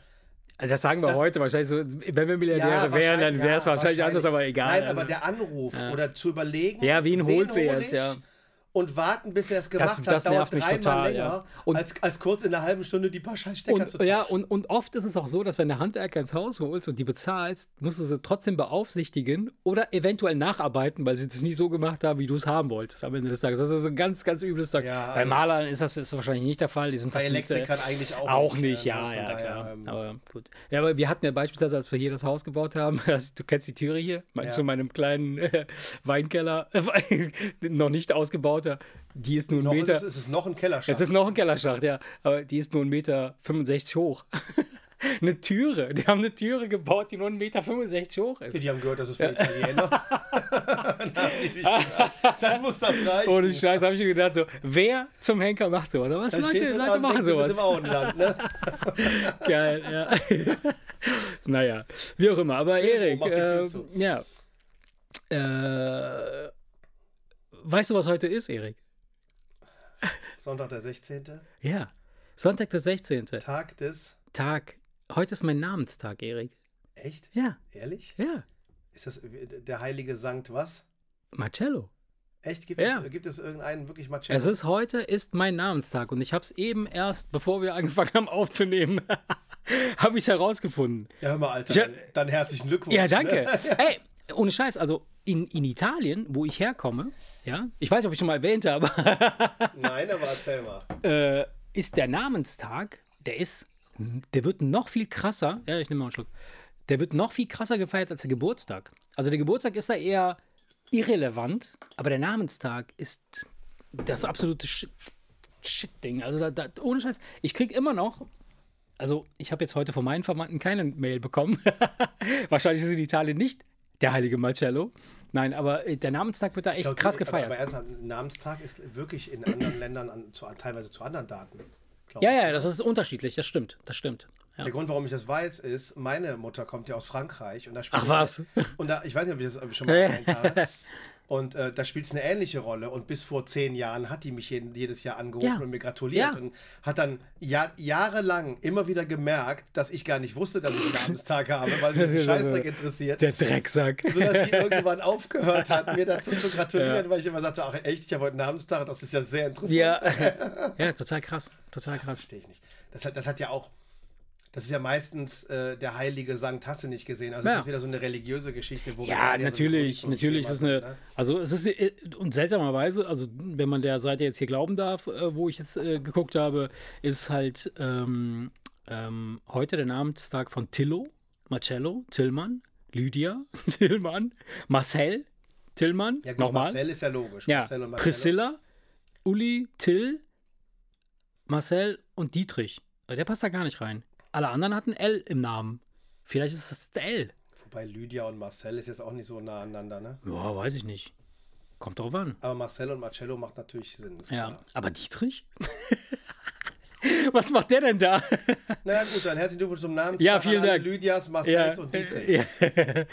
Speaker 1: Also das sagen wir
Speaker 2: Das-
Speaker 1: heute wahrscheinlich so, wenn wir Milliardäre
Speaker 2: ja,
Speaker 1: wären, dann wäre es
Speaker 2: ja,
Speaker 1: wahrscheinlich anders, aber egal.
Speaker 2: Nein, aber der Anruf oder zu überlegen,
Speaker 1: Ja, wen holt sie jetzt, ja.
Speaker 2: Und warten, bis er es gemacht
Speaker 1: Das-
Speaker 2: hat,
Speaker 1: das
Speaker 2: dauert dreimal
Speaker 1: total,
Speaker 2: länger,
Speaker 1: ja. Und-
Speaker 2: als, als kurz in einer halben Stunde die paar scheiß Stecker zu
Speaker 1: und,
Speaker 2: tauschen.
Speaker 1: ja, und, und oft ist es auch so, dass wenn der Handwerker ins Haus holst und die bezahlst, musst du sie trotzdem beaufsichtigen oder eventuell nacharbeiten, weil sie das nicht so gemacht haben, wie du es haben wolltest am Ende des Tages. Das ist ein ganz, ganz übles Tag.
Speaker 2: Ja,
Speaker 1: Bei
Speaker 2: also-
Speaker 1: Malern ist das ist wahrscheinlich nicht der Fall. Die sind
Speaker 2: Bei Elektrikern eigentlich auch
Speaker 1: auch
Speaker 2: nicht,
Speaker 1: nicht.
Speaker 2: äh,
Speaker 1: ja,
Speaker 2: von
Speaker 1: ja,
Speaker 2: daher,
Speaker 1: klar.
Speaker 2: ähm,
Speaker 1: aber gut. Ja, aber wir hatten ja beispielsweise, als wir hier das Haus gebaut haben, das, du kennst die Türe hier,
Speaker 2: Ja.
Speaker 1: zu meinem kleinen äh, Weinkeller, noch nicht ausgebauter, die ist nur ein Meter.
Speaker 2: ist es, es ist noch ein Kellerschacht.
Speaker 1: Es ist noch ein Kellerschacht, ja. Aber die ist nur 1,65 Meter hoch. eine Türe. Die haben eine Türe gebaut, die nur 1,65 Meter hoch ist.
Speaker 2: die haben gehört, das ist für Italiener. Dann muss das reichen.
Speaker 1: Ohne Scheiß habe ich mir gedacht, so, wer zum Henker macht sowas? Oder was? Leute, Leute machen sowas.
Speaker 2: im Auenland, ne?
Speaker 1: Geil, ja. naja, wie auch immer. Aber Erik, äh, ja. Äh, weißt du, was heute ist, Erik?
Speaker 2: Sonntag der 16.
Speaker 1: Ja. Sonntag, der 16.
Speaker 2: Tag des.
Speaker 1: Tag. Heute ist mein Namenstag, Erik.
Speaker 2: Echt?
Speaker 1: Ja,
Speaker 2: Ehrlich?
Speaker 1: ja.
Speaker 2: Ist das der heilige Sankt was?
Speaker 1: Marcello.
Speaker 2: Echt? Gibt,
Speaker 1: Ja.
Speaker 2: es, gibt es irgendeinen wirklich Marcello?
Speaker 1: Es ist heute ist mein Namenstag und ich habe es eben erst, bevor wir angefangen haben aufzunehmen, habe ich es herausgefunden.
Speaker 2: ja, hör mal, Alter.
Speaker 1: Ja.
Speaker 2: Dann, dann herzlichen Glückwunsch.
Speaker 1: Ja, danke.
Speaker 2: Ne?
Speaker 1: Ey, ohne Scheiß, also in, in Italien, wo ich herkomme, ja, ich weiß nicht, ob ich schon mal erwähnt habe,
Speaker 2: Nein, aber erzähl mal.
Speaker 1: äh, ist der Namenstag, der ist, der wird noch viel krasser, ja, ich nehme mal einen Schluck, der wird noch viel krasser gefeiert als der Geburtstag. Also der Geburtstag ist da eher irrelevant, aber der Namenstag ist das absolute Shit- Shit-Ding. Also da, da, ohne Scheiß, ich krieg immer noch, also ich habe jetzt heute von meinen Verwandten keine Mail bekommen. Wahrscheinlich ist in Italien nicht der heilige Marcello. Nein, aber äh, der Namenstag wird da echt
Speaker 2: glaub,
Speaker 1: krass
Speaker 2: aber-
Speaker 1: gefeiert.
Speaker 2: Aber ernsthaft, Namenstag ist wirklich in anderen Ländern an, zu, teilweise zu anderen Daten.
Speaker 1: ja, ja, das ist unterschiedlich, das stimmt, das stimmt. Ja.
Speaker 2: Der Grund, warum ich das weiß, ist, meine Mutter kommt ja aus Frankreich und da spielt
Speaker 1: Ach was?
Speaker 2: Und da, ich weiß nicht, ob ich das ob ich schon mal habe. Und äh, da spielt es eine ähnliche Rolle. Und bis vor zehn Jahren hat die mich jeden, jedes Jahr angerufen
Speaker 1: Ja.
Speaker 2: und mir gratuliert.
Speaker 1: Ja.
Speaker 2: Und hat dann Jahr, jahrelang immer wieder gemerkt, dass ich gar nicht wusste, dass ich einen Namenstag habe, weil mich
Speaker 1: Das ist also
Speaker 2: Scheißdreck interessiert.
Speaker 1: Der Drecksack.
Speaker 2: Sodass sie irgendwann aufgehört hat, mir dazu zu gratulieren,
Speaker 1: Ja.
Speaker 2: weil ich immer sagte, ach echt, ich habe heute einen Namenstag, das ist ja sehr interessant.
Speaker 1: Ja. ja, total krass. Total krass.
Speaker 2: Verstehe ich nicht. Das hat, das hat ja auch, das ist ja meistens äh, der heilige Sankt, hast du nicht gesehen. Also
Speaker 1: Ja.
Speaker 2: das ist wieder so eine religiöse Geschichte. Wo
Speaker 1: Ja, natürlich,
Speaker 2: so
Speaker 1: natürlich ist eine,
Speaker 2: ne?
Speaker 1: also es ist, äh, und seltsamerweise, also wenn man der Seite jetzt hier glauben darf, äh, wo ich jetzt äh, geguckt habe, ist halt ähm, ähm, heute der Namenstag von Tillo, Marcello, Tillmann, Lydia, Tillmann, Marcel, Tillmann,
Speaker 2: Ja, gut,
Speaker 1: nochmal,
Speaker 2: Marcel ist ja logisch.
Speaker 1: ja,
Speaker 2: Marcel und.
Speaker 1: Priscilla, Uli, Till, Marcel und Dietrich. Der passt da gar nicht rein. Alle anderen hatten L im Namen. Vielleicht ist es der L.
Speaker 2: Wobei Lydia und Marcel ist jetzt auch nicht so nah aneinander, ne?
Speaker 1: Ja, weiß ich nicht. Kommt drauf an.
Speaker 2: Aber Marcel und Marcello macht natürlich Sinn,
Speaker 1: Ja,
Speaker 2: klar.
Speaker 1: aber Dietrich? Was macht der denn da?
Speaker 2: Na ja, gut, dann herzlichen Glückwunsch zum Namen.
Speaker 1: Ja, vielen Dank.
Speaker 2: Lydias, Marcels und Dietrichs.
Speaker 1: Ja.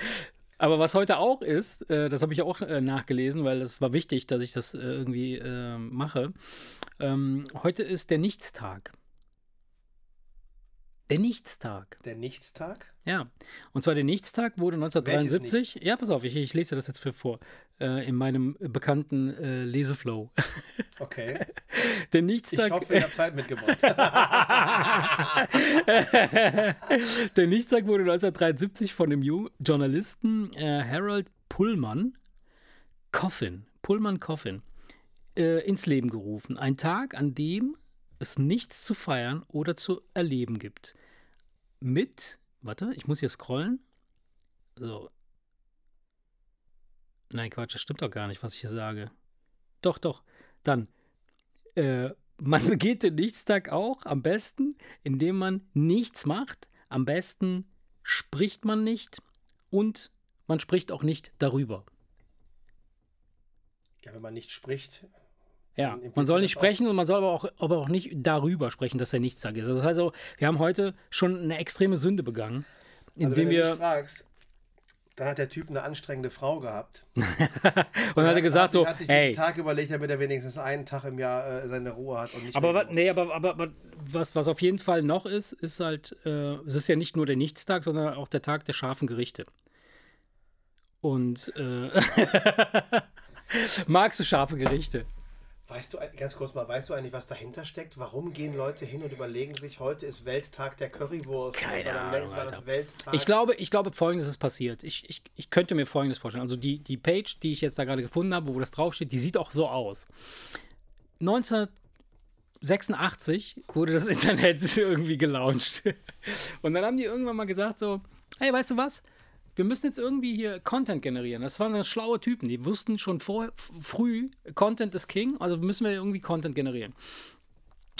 Speaker 1: Aber was heute auch ist, äh, das habe ich auch äh, nachgelesen, weil es war wichtig, dass ich das äh, irgendwie mache. Ähm, heute ist der Nichtstag. Der Nichtstag.
Speaker 2: Der Nichtstag?
Speaker 1: Ja. Und zwar der Nichtstag wurde 1973. Ja, pass auf, ich, ich lese das jetzt für vor. äh, in meinem bekannten äh, Leseflow.
Speaker 2: Okay.
Speaker 1: Der
Speaker 2: Ich
Speaker 1: Nichtstag,
Speaker 2: hoffe, ich habe Zeit mitgebracht.
Speaker 1: der Nichtstag wurde 1973 von dem Ju- Journalisten äh, Harold Pullman Coffin, Pullman Coffin, äh, ins Leben gerufen. Ein Tag, an dem es nichts zu feiern oder zu erleben gibt. Mit, warte, ich muss hier scrollen. So. Nein, Quatsch, das stimmt doch gar nicht, was ich hier sage. Doch, doch. Dann, äh, man begeht den Nichtstag auch am besten, indem man nichts macht. Am besten spricht man nicht und man spricht auch nicht darüber.
Speaker 2: Ja, wenn man nicht spricht.
Speaker 1: Ja, man soll nicht
Speaker 2: auch.
Speaker 1: sprechen und man soll aber auch, aber auch nicht darüber sprechen, dass der Nichtstag ist. Also das heißt also, wir haben heute schon eine extreme Sünde begangen,
Speaker 2: Also
Speaker 1: indem
Speaker 2: wenn du mich
Speaker 1: wir.
Speaker 2: fragst, dann hat der Typ eine anstrengende Frau gehabt.
Speaker 1: Und dann hat er gesagt so,
Speaker 2: hat sich
Speaker 1: hey,
Speaker 2: den Tag überlegt, damit er wenigstens einen Tag im Jahr äh, seine Ruhe hat und nicht
Speaker 1: Aber, nee, aber, aber, aber was, was auf jeden Fall noch ist, ist halt, äh, es ist ja nicht nur der Nichtstag, sondern auch der Tag der scharfen Gerichte. Und äh, magst du scharfe Gerichte?
Speaker 2: Weißt du, ganz kurz mal, weißt du eigentlich, was dahinter steckt? Warum gehen Leute hin und überlegen sich, heute ist Welttag der Currywurst?
Speaker 1: Keine Ahnung. Ich glaube, ich glaube, folgendes ist passiert. Ich, ich, ich könnte mir folgendes vorstellen. Also die, die Page, die ich jetzt da gerade gefunden habe, wo das draufsteht, die sieht auch so aus. 1986 wurde das Internet irgendwie gelauncht. Und dann haben die irgendwann mal gesagt so, hey, weißt du was? Wir müssen jetzt irgendwie hier Content generieren. Das waren schlaue Typen, die wussten schon vor, früh, Content ist King, also müssen wir irgendwie Content generieren.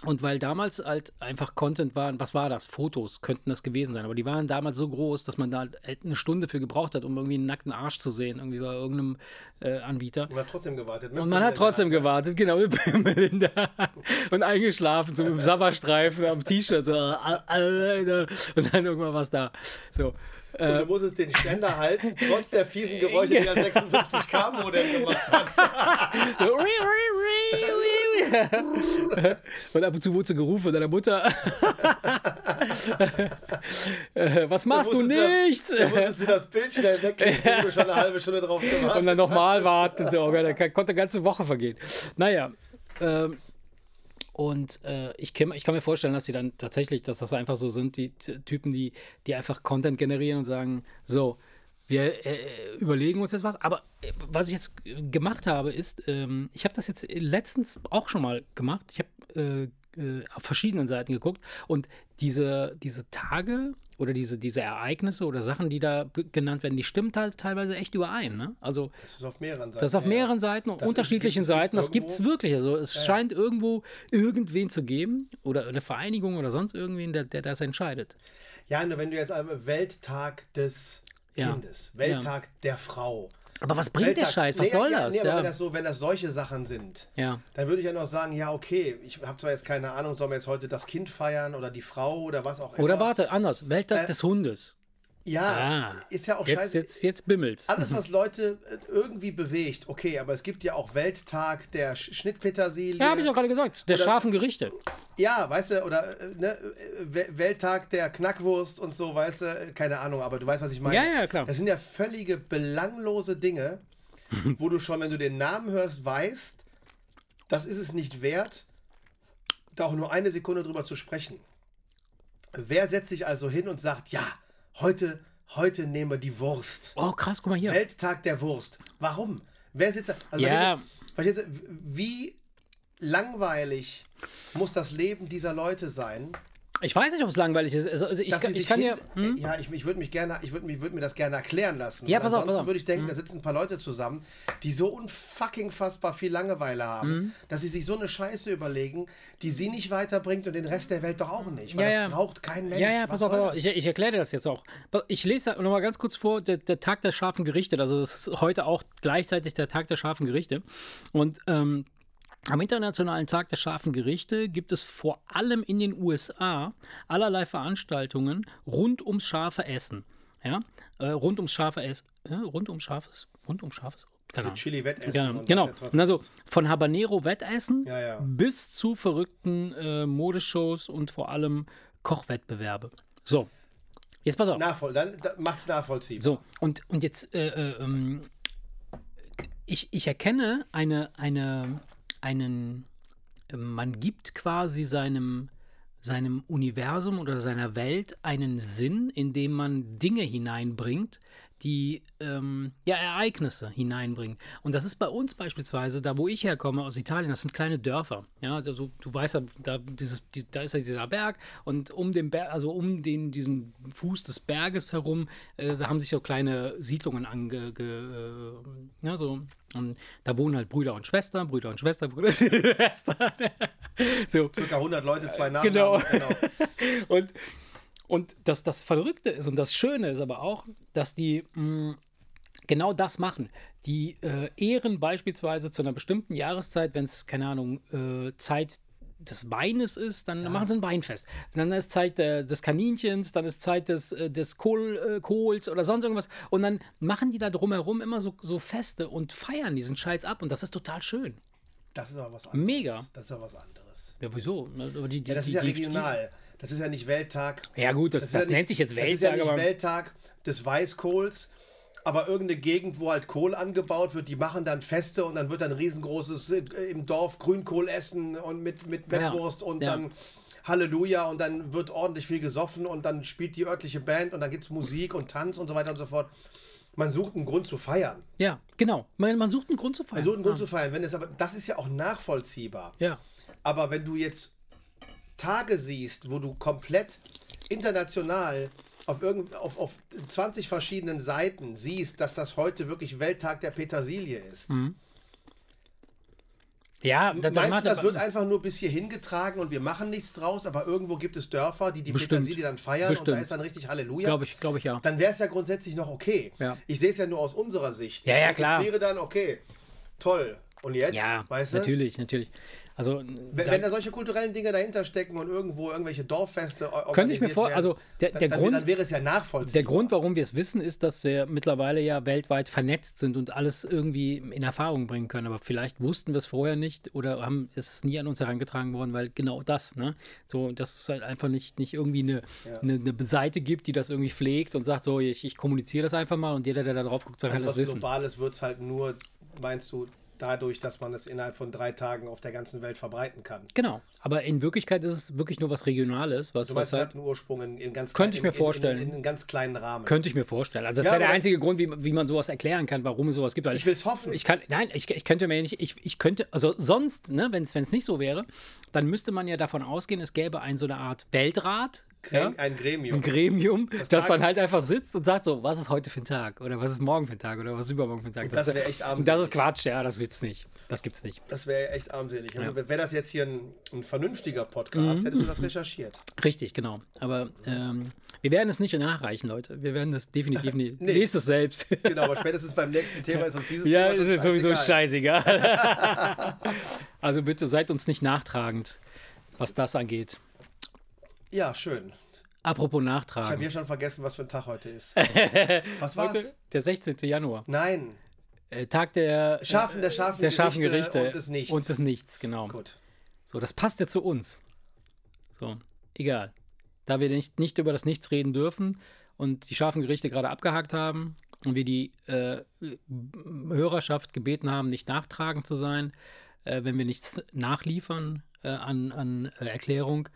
Speaker 1: Und weil damals halt einfach Content waren, was war das? Fotos könnten das gewesen sein, aber die waren damals so groß, dass man da halt eine Stunde für gebraucht hat, um irgendwie einen nackten Arsch zu sehen, irgendwie bei irgendeinem äh, Anbieter.
Speaker 2: Und man hat trotzdem gewartet.
Speaker 1: Und man hat trotzdem gewartet, genau, mit Hand und eingeschlafen, so mit dem Sabberstreifen am T-Shirt, so, und dann irgendwann was da. So.
Speaker 2: Und du musstest den Ständer halten, trotz der fiesen Geräusche, die er 56K-Modem gemacht hat.
Speaker 1: Und ab und zu wurde sie gerufen von deiner Mutter. Äh, Was machst du
Speaker 2: du-
Speaker 1: nichts?
Speaker 2: Da musstest du das Bild schnell wegklicken, wo du schon eine halbe Stunde drauf gewartet
Speaker 1: Und dann nochmal warten. So, oh Gott, da konnte eine ganze Woche vergehen. Naja. Ähm, und äh, ich, kann, ich kann mir vorstellen, dass sie dann tatsächlich, dass das einfach so sind, die Typen, die, die einfach Content generieren und sagen, so, wir äh, überlegen uns jetzt was. Aber äh, was ich jetzt gemacht habe, ist, ähm, ich habe das jetzt letztens auch schon mal gemacht. Ich habe äh, äh, auf verschiedenen Seiten geguckt und diese, diese Tage oder diese, diese Ereignisse oder Sachen, die da genannt werden, die stimmen halt teilweise echt überein. Ne? Also
Speaker 2: Das ist auf mehreren Seiten.
Speaker 1: das ist auf
Speaker 2: ja.
Speaker 1: mehreren Seiten,
Speaker 2: ist-
Speaker 1: unterschiedlichen
Speaker 2: gibt- es gibt
Speaker 1: Seiten. Das gibt es wirklich. Also es scheint irgendwo irgendwen zu geben oder eine Vereinigung oder sonst irgendwen, der, der das entscheidet.
Speaker 2: Ja, nur wenn du jetzt einmal Welttag des
Speaker 1: Ja.
Speaker 2: Kindes, Welttag der Frau.
Speaker 1: Aber was bringt der
Speaker 2: Welttag-
Speaker 1: Scheiß? Was
Speaker 2: Nee,
Speaker 1: soll
Speaker 2: ja,
Speaker 1: das?
Speaker 2: Nee, aber
Speaker 1: Ja.
Speaker 2: wenn das so, wenn das solche Sachen sind,
Speaker 1: ja.
Speaker 2: dann würde ich ja noch sagen, ja, okay, ich habe zwar jetzt keine Ahnung, sollen wir jetzt heute das Kind feiern oder die Frau oder was auch immer.
Speaker 1: Oder warte, anders. Welttag
Speaker 2: Äh,
Speaker 1: des Hundes.
Speaker 2: Ja,
Speaker 1: Ah,
Speaker 2: ist ja auch
Speaker 1: Jetzt,
Speaker 2: scheiße.
Speaker 1: jetzt, jetzt bimmelt's.
Speaker 2: Alles, was Leute äh, irgendwie bewegt, okay, aber es gibt ja auch Welttag der Sch Schnittpetersilie.
Speaker 1: Ja, habe ich doch gerade gesagt. Der
Speaker 2: Oder-
Speaker 1: scharfen Gerichte.
Speaker 2: Ja, weißt du, oder äh, ne, äh, We- Welttag der Knackwurst und so, weißt du, keine Ahnung, aber du weißt, was ich meine.
Speaker 1: Ja, ja, klar.
Speaker 2: Das sind ja völlige belanglose Dinge, wo du schon, wenn du den Namen hörst, weißt, das ist es nicht wert, da auch nur eine Sekunde drüber zu sprechen. Wer setzt sich also hin und sagt, ja, heute, heute nehmen wir die Wurst.
Speaker 1: Oh, krass, guck mal hier.
Speaker 2: Welttag der Wurst. Warum? Wer sitzt da? Also
Speaker 1: Ja.
Speaker 2: verstehst du, wie langweilig muss das Leben dieser Leute sein,
Speaker 1: Ich weiß nicht, ob es langweilig ist. Also, also ich, kann, ich kann ja. Hm?
Speaker 2: ja, ich, ich würde mich gerne, ich würde würde mir das gerne erklären lassen.
Speaker 1: Ja, pass auf,
Speaker 2: ansonsten würde ich denken,
Speaker 1: Hm.
Speaker 2: da sitzen ein paar Leute zusammen, die so unfucking fassbar viel Langeweile haben,
Speaker 1: Hm.
Speaker 2: dass sie sich so eine Scheiße überlegen, die sie nicht weiterbringt und den Rest der Welt doch auch nicht. Weil
Speaker 1: Ja,
Speaker 2: das
Speaker 1: ja.
Speaker 2: braucht kein Mensch.
Speaker 1: Ja, ja,
Speaker 2: Was
Speaker 1: pass auf, pass? Ich, ich erkläre dir das jetzt auch. Ich lese noch mal ganz kurz vor, der, der Tag der scharfen Gerichte. Also, das ist heute auch gleichzeitig der Tag der scharfen Gerichte. Und ähm, am Internationalen Tag der scharfen Gerichte gibt es vor allem in den USA allerlei Veranstaltungen rund ums scharfe Essen. Ja, äh, rund ums scharfe Essen. Äh, rund ums scharfes. Rund ums scharfes. Keine
Speaker 2: Diese
Speaker 1: Ahnung.
Speaker 2: Chili-Wettessen.
Speaker 1: Genau,
Speaker 2: und
Speaker 1: genau. Und also von Habanero-Wettessen
Speaker 2: Ja, ja.
Speaker 1: bis zu verrückten äh, Modeshows und vor allem Kochwettbewerbe. So, jetzt pass auf.
Speaker 2: Nachvoll, dann da, macht's nachvollziehbar.
Speaker 1: So, und, und jetzt, äh, äh, ähm, ich, ich erkenne eine, eine, einen, man gibt quasi seinem, seinem Universum oder seiner Welt einen Sinn, indem man Dinge hineinbringt, die ähm, ja, Ereignisse hineinbringen. Und das ist bei uns beispielsweise, da wo ich herkomme, aus Italien, das sind kleine Dörfer. Ja, also du weißt ja, da, dieses, die, da ist ja dieser Berg und um den Berg, also um den, diesen Fuß des Berges herum, äh, haben sich so kleine Siedlungen ange, ge, äh, ja, so, und da wohnen halt Brüder und Schwestern, Brüder und Schwestern, Brüder und Schwestern.
Speaker 2: so. Circa 100 Leute, zwei Namen.
Speaker 1: Genau. genau. und und das, das Verrückte ist und das Schöne ist aber auch, dass die mh, mm, genau das machen. Die äh, ehren beispielsweise zu einer bestimmten Jahreszeit, wenn es, keine Ahnung, äh, Zeit des Weines ist, dann ja. machen sie ein Weinfest. Dann ist Zeit äh, des Kaninchens, dann ist Zeit des, äh, des Kohl, äh, Kohls oder sonst irgendwas. Und dann machen die da drumherum immer so, so Feste und feiern diesen Scheiß ab. Und das ist total schön.
Speaker 2: Das ist aber was anderes.
Speaker 1: Mega.
Speaker 2: Das ist aber was anderes.
Speaker 1: Ja, wieso?
Speaker 2: Die, die, ja, das ist ja regional. Das ist ja nicht Welttag.
Speaker 1: Ja, gut, das, das, das ja nennt sich jetzt Welttag.
Speaker 2: Das ist ja nicht Welttag des Weißkohls, aber irgendeine Gegend, wo halt Kohl angebaut wird, die machen dann Feste und dann wird dann ein riesengroßes äh, im Dorf Grünkohl essen und mit, mit Mettwurst ja, und ja. dann Halleluja und dann wird ordentlich viel gesoffen und dann spielt die örtliche Band und dann gibt es Musik und Tanz und so weiter und so fort. Man sucht einen Grund zu feiern.
Speaker 1: Ja, genau. Man, man sucht einen Grund zu feiern.
Speaker 2: Man sucht einen Grund ja. zu feiern. Wenn es aber, das ist ja auch nachvollziehbar.
Speaker 1: Ja.
Speaker 2: Aber wenn du jetzt Tage siehst, wo du komplett international auf, irgend, auf, auf 20 verschiedenen Seiten siehst, dass das heute wirklich Welttag der Petersilie ist. Mhm.
Speaker 1: Ja,
Speaker 2: das, Meinst du, das wird einfach nur bis hierhin getragen und wir machen nichts draus, aber irgendwo gibt es Dörfer, die die Bestimmt. Petersilie dann feiern Bestimmt. und da ist dann richtig Halleluja?
Speaker 1: Glaube ich, glaube ich ja.
Speaker 2: Dann wäre es ja grundsätzlich noch okay.
Speaker 1: Ja.
Speaker 2: Ich sehe es ja nur aus unserer Sicht.
Speaker 1: Ja, ja,
Speaker 2: ich
Speaker 1: klar.
Speaker 2: Ich wäre dann, okay, toll. Und jetzt?
Speaker 1: Ja, weißt du? natürlich, natürlich. Also,
Speaker 2: wenn, da, wenn da solche kulturellen Dinge dahinter stecken und irgendwo irgendwelche Dorffeste
Speaker 1: könnte ich mir vor, also der, der
Speaker 2: dann,
Speaker 1: Grund,
Speaker 2: dann wäre es ja nachvollziehbar.
Speaker 1: Der Grund, warum wir es wissen, ist, dass wir mittlerweile ja weltweit vernetzt sind und alles irgendwie in Erfahrung bringen können. Aber vielleicht wussten wir es vorher nicht oder haben es nie an uns herangetragen worden, weil genau das, ne, so, dass es halt einfach nicht, nicht irgendwie eine, ja. eine, eine, Seite gibt, die das irgendwie pflegt und sagt, so, ich, ich kommuniziere das einfach mal und jeder, der da drauf guckt, sagt,
Speaker 2: also
Speaker 1: kann das wissen.
Speaker 2: Globales wird es halt nur, meinst du, dadurch, dass man es innerhalb von drei Tagen auf der ganzen Welt verbreiten kann.
Speaker 1: Genau, aber in Wirklichkeit ist es wirklich nur was Regionales. Was,
Speaker 2: du meinst, was halt, hat einen Ursprung in, in ganz
Speaker 1: Könnte ich mir vorstellen.
Speaker 2: In, in, in, einem ganz kleinen Rahmen.
Speaker 1: Könnte ich mir vorstellen. Also das ja, wäre der einzige Grund, wie, wie man sowas erklären kann, warum es sowas gibt.
Speaker 2: Weil ich will es hoffen.
Speaker 1: Ich kann, nein, ich, ich könnte mir nicht, ich, ich könnte, also sonst, ne, wenn es nicht so wäre, dann müsste man ja davon ausgehen, es gäbe ein so eine Art Weltrat,
Speaker 2: ja? Ein Gremium.
Speaker 1: Ein Gremium, das, das dann halt einfach sitzt und sagt so, was ist heute für ein Tag? Oder was ist morgen für ein Tag? Oder was ist übermorgen für ein Tag?
Speaker 2: Und das, das wäre echt armselig.
Speaker 1: Das ist Quatsch, ja, das gibt's nicht. Das gibt's nicht.
Speaker 2: Das wäre echt armselig. Ja. Wäre das jetzt hier ein, ein vernünftiger Podcast, mhm. hättest du das recherchiert.
Speaker 1: Richtig, genau. Aber ähm, wir werden es nicht nachreichen, Leute. Wir werden es definitiv nicht. nee. Lest es selbst.
Speaker 2: genau, aber spätestens beim nächsten Thema ist uns dieses
Speaker 1: ja,
Speaker 2: Thema
Speaker 1: Ja, ist sowieso scheißegal. also bitte seid uns nicht nachtragend, was das angeht.
Speaker 2: Ja, schön.
Speaker 1: Apropos Nachtragen.
Speaker 2: Ich habe hier schon vergessen, was für ein Tag heute ist. was war's?
Speaker 1: Der 16. Januar.
Speaker 2: Nein.
Speaker 1: Äh, Tag der
Speaker 2: Scharfen, der scharfen,
Speaker 1: der scharfen Gerichte,
Speaker 2: Gerichte, und des Nichts.
Speaker 1: Und des Nichts, genau.
Speaker 2: Gut.
Speaker 1: So, das passt ja zu uns. So, egal. Da wir nicht, nicht über das Nichts reden dürfen und die scharfen Gerichte gerade abgehakt haben und wir die äh, Hörerschaft gebeten haben, nicht nachtragend zu sein, äh, wenn wir nichts nachliefern äh, an, an äh, Erklärung,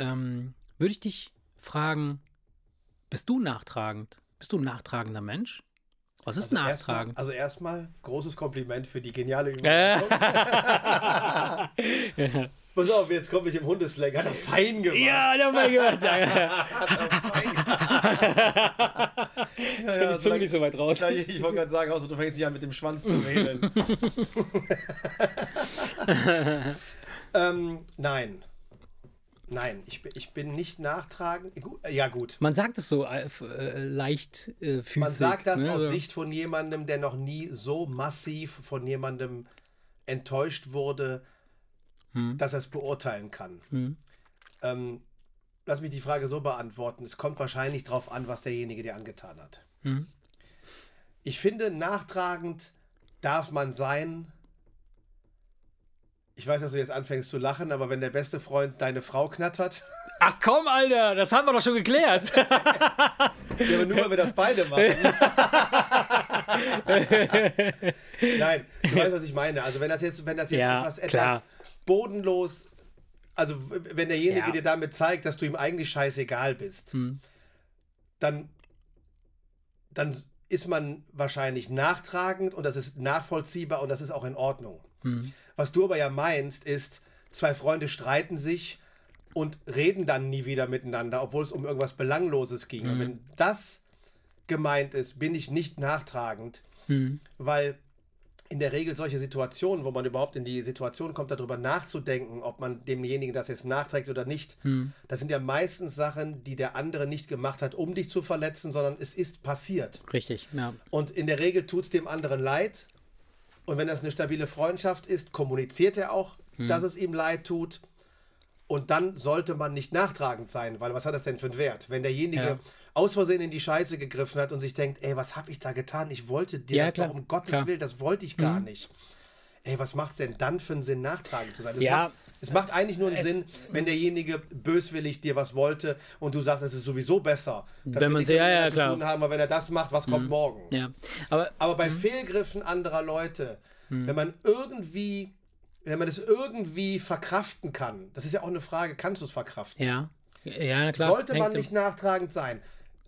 Speaker 1: ähm, würde ich dich fragen, bist du nachtragend? Bist du ein nachtragender Mensch? Was ist also nachtragend?
Speaker 2: Erst mal, also erstmal großes Kompliment für die geniale Übung. Pass auf, jetzt komme ich im Hundeslang. Hat er fein gemacht.
Speaker 1: Ja, hat er fein gemacht. hat er fein gemacht. ich ja, ja, die Zunge nicht so weit raus.
Speaker 2: ich, ich wollte gerade sagen, außer du fängst dich an mit dem Schwanz zu wählen. ähm, nein. Nein, ich, ich bin nicht nachtragend. Ja, gut.
Speaker 1: Man sagt es so äh, äh leicht äh, physik,
Speaker 2: Man sagt das ne? aus Sicht von jemandem, der noch nie so massiv von jemandem enttäuscht wurde, hm. dass er es beurteilen kann. Hm. Ähm, lass mich die Frage so beantworten. Es kommt wahrscheinlich darauf an, was derjenige dir angetan hat. Hm. Ich finde, nachtragend darf man sein, ich weiß, dass du jetzt anfängst zu lachen, aber wenn der beste Freund deine Frau knattert.
Speaker 1: Ach komm, Alter, das haben wir doch schon geklärt.
Speaker 2: ja, aber nur, weil wir das beide machen. Nein, du weißt, was ich meine. Also wenn das jetzt, wenn das jetzt
Speaker 1: Ja,
Speaker 2: etwas, etwas bodenlos, also wenn derjenige
Speaker 1: Ja.
Speaker 2: dir damit zeigt, dass du ihm eigentlich scheißegal bist,
Speaker 1: Hm.
Speaker 2: dann, dann ist man wahrscheinlich nachtragend und das ist nachvollziehbar und das ist auch in Ordnung.
Speaker 1: Hm.
Speaker 2: Was du aber ja meinst, ist, zwei Freunde streiten sich und reden dann nie wieder miteinander, obwohl es um irgendwas Belangloses ging. Und wenn das gemeint ist, bin ich nicht nachtragend,
Speaker 1: Hm.
Speaker 2: weil in der Regel solche Situationen, wo man überhaupt in die Situation kommt, darüber nachzudenken, ob man demjenigen das jetzt nachträgt oder nicht,
Speaker 1: Hm.
Speaker 2: das sind ja meistens Sachen, die der andere nicht gemacht hat, um dich zu verletzen, sondern es ist passiert.
Speaker 1: Richtig, ja.
Speaker 2: Und in der Regel tut es dem anderen leid. Und wenn das eine stabile Freundschaft ist, kommuniziert er auch, dass es ihm leid tut. Und dann sollte man nicht nachtragend sein, weil was hat das denn für einen Wert? Wenn derjenige
Speaker 1: Ja.
Speaker 2: aus Versehen in die Scheiße gegriffen hat und sich denkt, ey, was habe ich da getan? Ich wollte dir
Speaker 1: Ja,
Speaker 2: das
Speaker 1: klar,
Speaker 2: doch um Gottes
Speaker 1: klar.
Speaker 2: Willen, das wollte ich gar nicht. Ey, was macht es denn dann für einen Sinn, nachtragend zu sein? Es,
Speaker 1: Ja.
Speaker 2: Es macht eigentlich nur einen
Speaker 1: Es-
Speaker 2: Sinn, wenn derjenige böswillig dir was wollte und du sagst, es ist sowieso besser, dass
Speaker 1: Wenn
Speaker 2: wir
Speaker 1: man sie- ja, ja,
Speaker 2: zu
Speaker 1: klar. Mhm.
Speaker 2: tun haben, aber wenn er das macht, was kommt morgen?
Speaker 1: ja. Aber
Speaker 2: Aber
Speaker 1: Mhm.
Speaker 2: bei Fehlgriffen anderer Leute, wenn man irgendwie, wenn man das irgendwie verkraften kann, das ist ja auch eine Frage, kannst du es verkraften?
Speaker 1: ja, ja, na klar.
Speaker 2: Sollte man nicht nachtragend sein?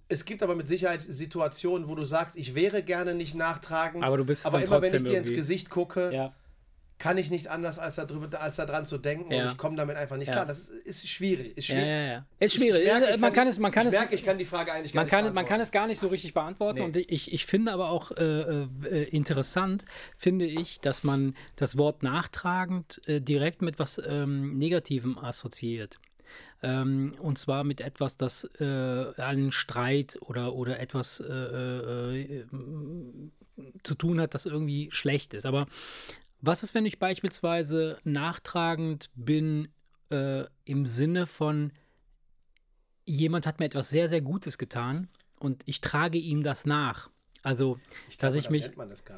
Speaker 2: Es gibt aber mit Sicherheit Situationen, wo du sagst, ich wäre gerne nicht nachtragend,
Speaker 1: Aber du bist
Speaker 2: aber immer wenn ich dir ins
Speaker 1: irgendwie.
Speaker 2: Gesicht gucke,
Speaker 1: Ja,
Speaker 2: kann ich nicht anders als darüber, als daran zu denken
Speaker 1: Ja.
Speaker 2: und ich komme damit einfach nicht
Speaker 1: Ja.
Speaker 2: klar. Das ist, ist schwierig. Ist schwierig.
Speaker 1: ja, ja. Ist
Speaker 2: Ich-
Speaker 1: schwierig.
Speaker 2: Ich, merke, ich
Speaker 1: man kann es, man kann
Speaker 2: ich
Speaker 1: es,
Speaker 2: merke, ich kann die Frage eigentlich gar
Speaker 1: man
Speaker 2: nicht
Speaker 1: kann, man kann es gar nicht so richtig beantworten.
Speaker 2: Nee.
Speaker 1: Und ich, ich finde aber auch äh, äh, interessant, finde ich, dass man das Wort nachtragend äh, direkt mit was ähm, Negativem assoziiert. Ähm, und zwar mit etwas, das äh, einen Streit oder, oder etwas äh, äh, äh, zu tun hat, das irgendwie schlecht ist. Aber was ist, wenn ich beispielsweise nachtragend bin äh, im Sinne von, jemand hat mir etwas sehr, sehr Gutes getan und ich trage ihm das nach. Also,
Speaker 2: Ich
Speaker 1: dass
Speaker 2: glaube,
Speaker 1: ich mich.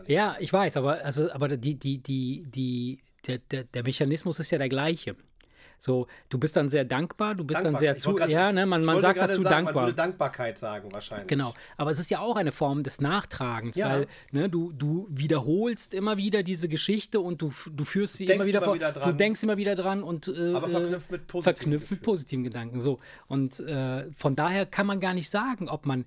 Speaker 1: Ja, ich weiß, aber, also, aber die, die, die, die, der, der, der Mechanismus ist ja der gleiche. So, du bist dann sehr dankbar, du bist dann sehr zu,
Speaker 2: grad-
Speaker 1: ja, ne, man, man sagt dazu
Speaker 2: sagen,
Speaker 1: dankbar.
Speaker 2: Man würde Dankbarkeit sagen wahrscheinlich.
Speaker 1: Genau, aber es ist ja auch eine Form des Nachtragens,
Speaker 2: Ja.
Speaker 1: weil ne, du, du wiederholst immer wieder diese Geschichte und du, du führst sie
Speaker 2: Denkst
Speaker 1: immer wieder
Speaker 2: immer
Speaker 1: vor.
Speaker 2: wieder
Speaker 1: du denkst immer wieder dran und äh,
Speaker 2: Aber verknüpft mit positiven
Speaker 1: verknüpft mit positiven Gedanken. So. Und äh, von daher kann man gar nicht sagen, ob man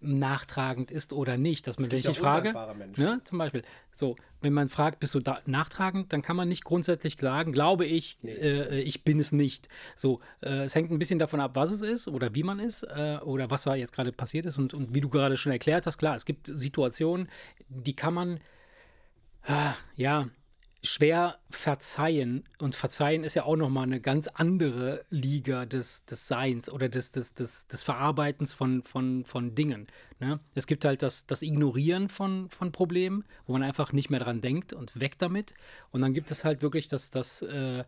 Speaker 1: nachtragend ist oder nicht. Dass man, wenn ich die Frage, ne, zum Beispiel, so, wenn man fragt, bist du da nachtragend, dann kann man nicht grundsätzlich sagen, glaube ich, äh, ich bin es nicht. So, äh, es hängt ein bisschen davon ab, was es ist oder wie man ist äh, oder was da jetzt gerade passiert ist und, und wie du gerade schon erklärt hast, klar, es gibt Situationen, die kann man ah, ja schwer verzeihen und verzeihen ist ja auch noch mal eine ganz andere Liga des, des Seins oder des, des, des, des Verarbeitens von, von, von Dingen. Ne? Es gibt halt das, das Ignorieren von, von Problemen, wo man einfach nicht mehr dran denkt und weg damit. Und dann gibt es halt wirklich das, das äh,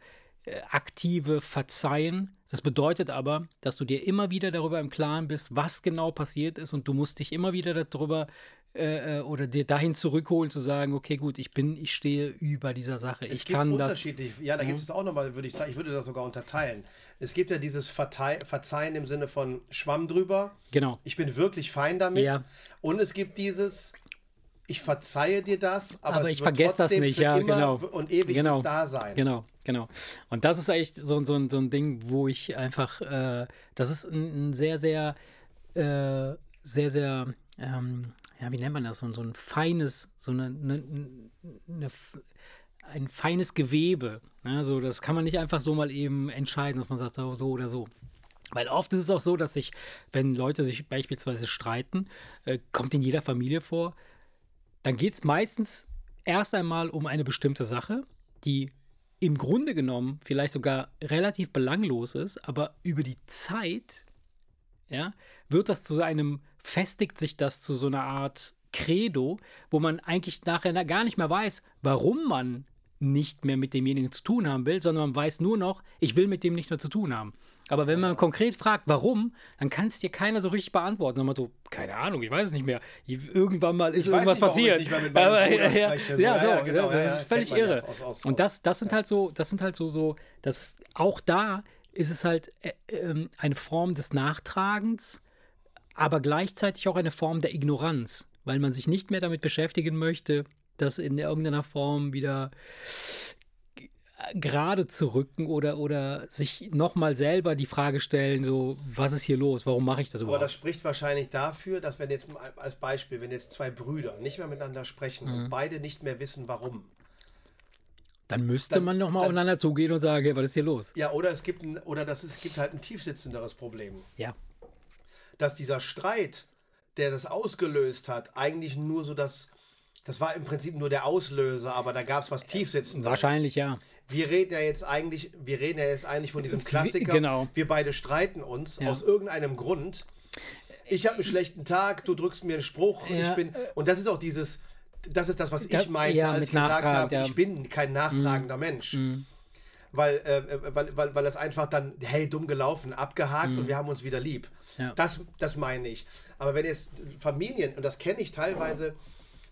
Speaker 1: aktive Verzeihen. Das bedeutet aber, dass du dir immer wieder darüber im Klaren bist, was genau passiert ist und du musst dich immer wieder darüber äh, äh, oder dir dahin zurückholen zu sagen, okay, gut, ich bin, ich stehe über dieser Sache.
Speaker 2: Es
Speaker 1: ich
Speaker 2: gibt
Speaker 1: kann das.
Speaker 2: unterschiedlich, ja, da gibt es auch nochmal, würde ich sagen, ich würde das sogar unterteilen. Es gibt ja dieses Vertei Verzeihen im Sinne von Schwamm drüber.
Speaker 1: Genau.
Speaker 2: Ich bin wirklich fein damit.
Speaker 1: Ja.
Speaker 2: Und es gibt dieses, ich verzeihe dir das, aber,
Speaker 1: Aber
Speaker 2: es
Speaker 1: ich
Speaker 2: wird
Speaker 1: vergesse das nicht, ja,
Speaker 2: immer
Speaker 1: genau.
Speaker 2: Und ewig
Speaker 1: Genau.
Speaker 2: da sein.
Speaker 1: Genau, genau. Und das ist echt so, so, ein- so ein Ding, wo ich einfach, äh, das ist ein, ein sehr, sehr, äh, sehr, sehr, ähm, ja, wie nennt man das? So, so ein feines, so eine, eine, eine, ein feines Gewebe. Ne? So, das kann man nicht einfach so mal eben entscheiden, dass man sagt, so, so oder so. Weil oft ist es auch so, dass sich, wenn Leute sich beispielsweise streiten, äh, kommt in jeder Familie vor, dann geht es meistens erst einmal um eine bestimmte Sache, die im Grunde genommen vielleicht sogar relativ belanglos ist, aber über die Zeit ja, wird das zu einem, festigt sich das zu so einer Art Credo, wo man eigentlich nachher gar nicht mehr weiß, warum man nicht mehr mit demjenigen zu tun haben will, sondern man weiß nur noch, ich will mit dem nichts mehr zu tun haben. Aber wenn man konkret fragt, warum, dann kann es dir keiner so richtig beantworten. Dann so, keine Ahnung, ich weiß es nicht mehr. Irgendwann mal ist
Speaker 2: Ich
Speaker 1: irgendwas
Speaker 2: nicht,
Speaker 1: passiert. Aber, ja.
Speaker 2: So,
Speaker 1: ja, so,
Speaker 2: ja, genau,
Speaker 1: das ist völlig
Speaker 2: man ja
Speaker 1: irre.
Speaker 2: aus- aus-
Speaker 1: Und das, das sind halt so, das sind halt so, so, das auch da ist es halt äh, ähm, eine Form des Nachtragens, aber gleichzeitig auch eine Form der Ignoranz. Weil weil man sich nicht mehr damit beschäftigen möchte, das in irgendeiner Form wieder gerade zu rücken oder, oder sich nochmal selber die Frage stellen, so, was ist hier los? Warum mache ich das überhaupt?
Speaker 2: Aber das spricht wahrscheinlich dafür, dass wenn jetzt als Beispiel, wenn jetzt zwei Brüder nicht mehr miteinander sprechen mhm. und beide nicht mehr wissen, warum.
Speaker 1: Dann müsste dann, man nochmal aufeinander zugehen und sagen, hey, was ist hier los?
Speaker 2: Ja, oder es gibt ein, oder das ist, es gibt halt ein tiefsitzenderes Problem.
Speaker 1: Ja.
Speaker 2: Dass dieser Streit, der das ausgelöst hat, eigentlich nur so das, das war im Prinzip nur der Auslöser, aber da gab es was tiefsitzenderes.
Speaker 1: Wahrscheinlich, ja
Speaker 2: wir reden ja jetzt eigentlich, wir reden ja jetzt eigentlich von diesem Klassiker.
Speaker 1: Genau.
Speaker 2: Wir beide streiten uns ja. aus irgendeinem Grund. Ich habe einen schlechten Tag, du drückst mir einen Spruch, ja. ich bin und das ist auch dieses, das ist das, was ich meinte, ja, als ich gesagt habe, ich bin kein nachtragender mm. Mensch. Mm. Weil, äh, weil, weil, weil das einfach dann, hey, dumm gelaufen, abgehakt mm. und wir haben uns wieder lieb. Das, das meine ich. Aber wenn jetzt Familien, und das kenne ich teilweise,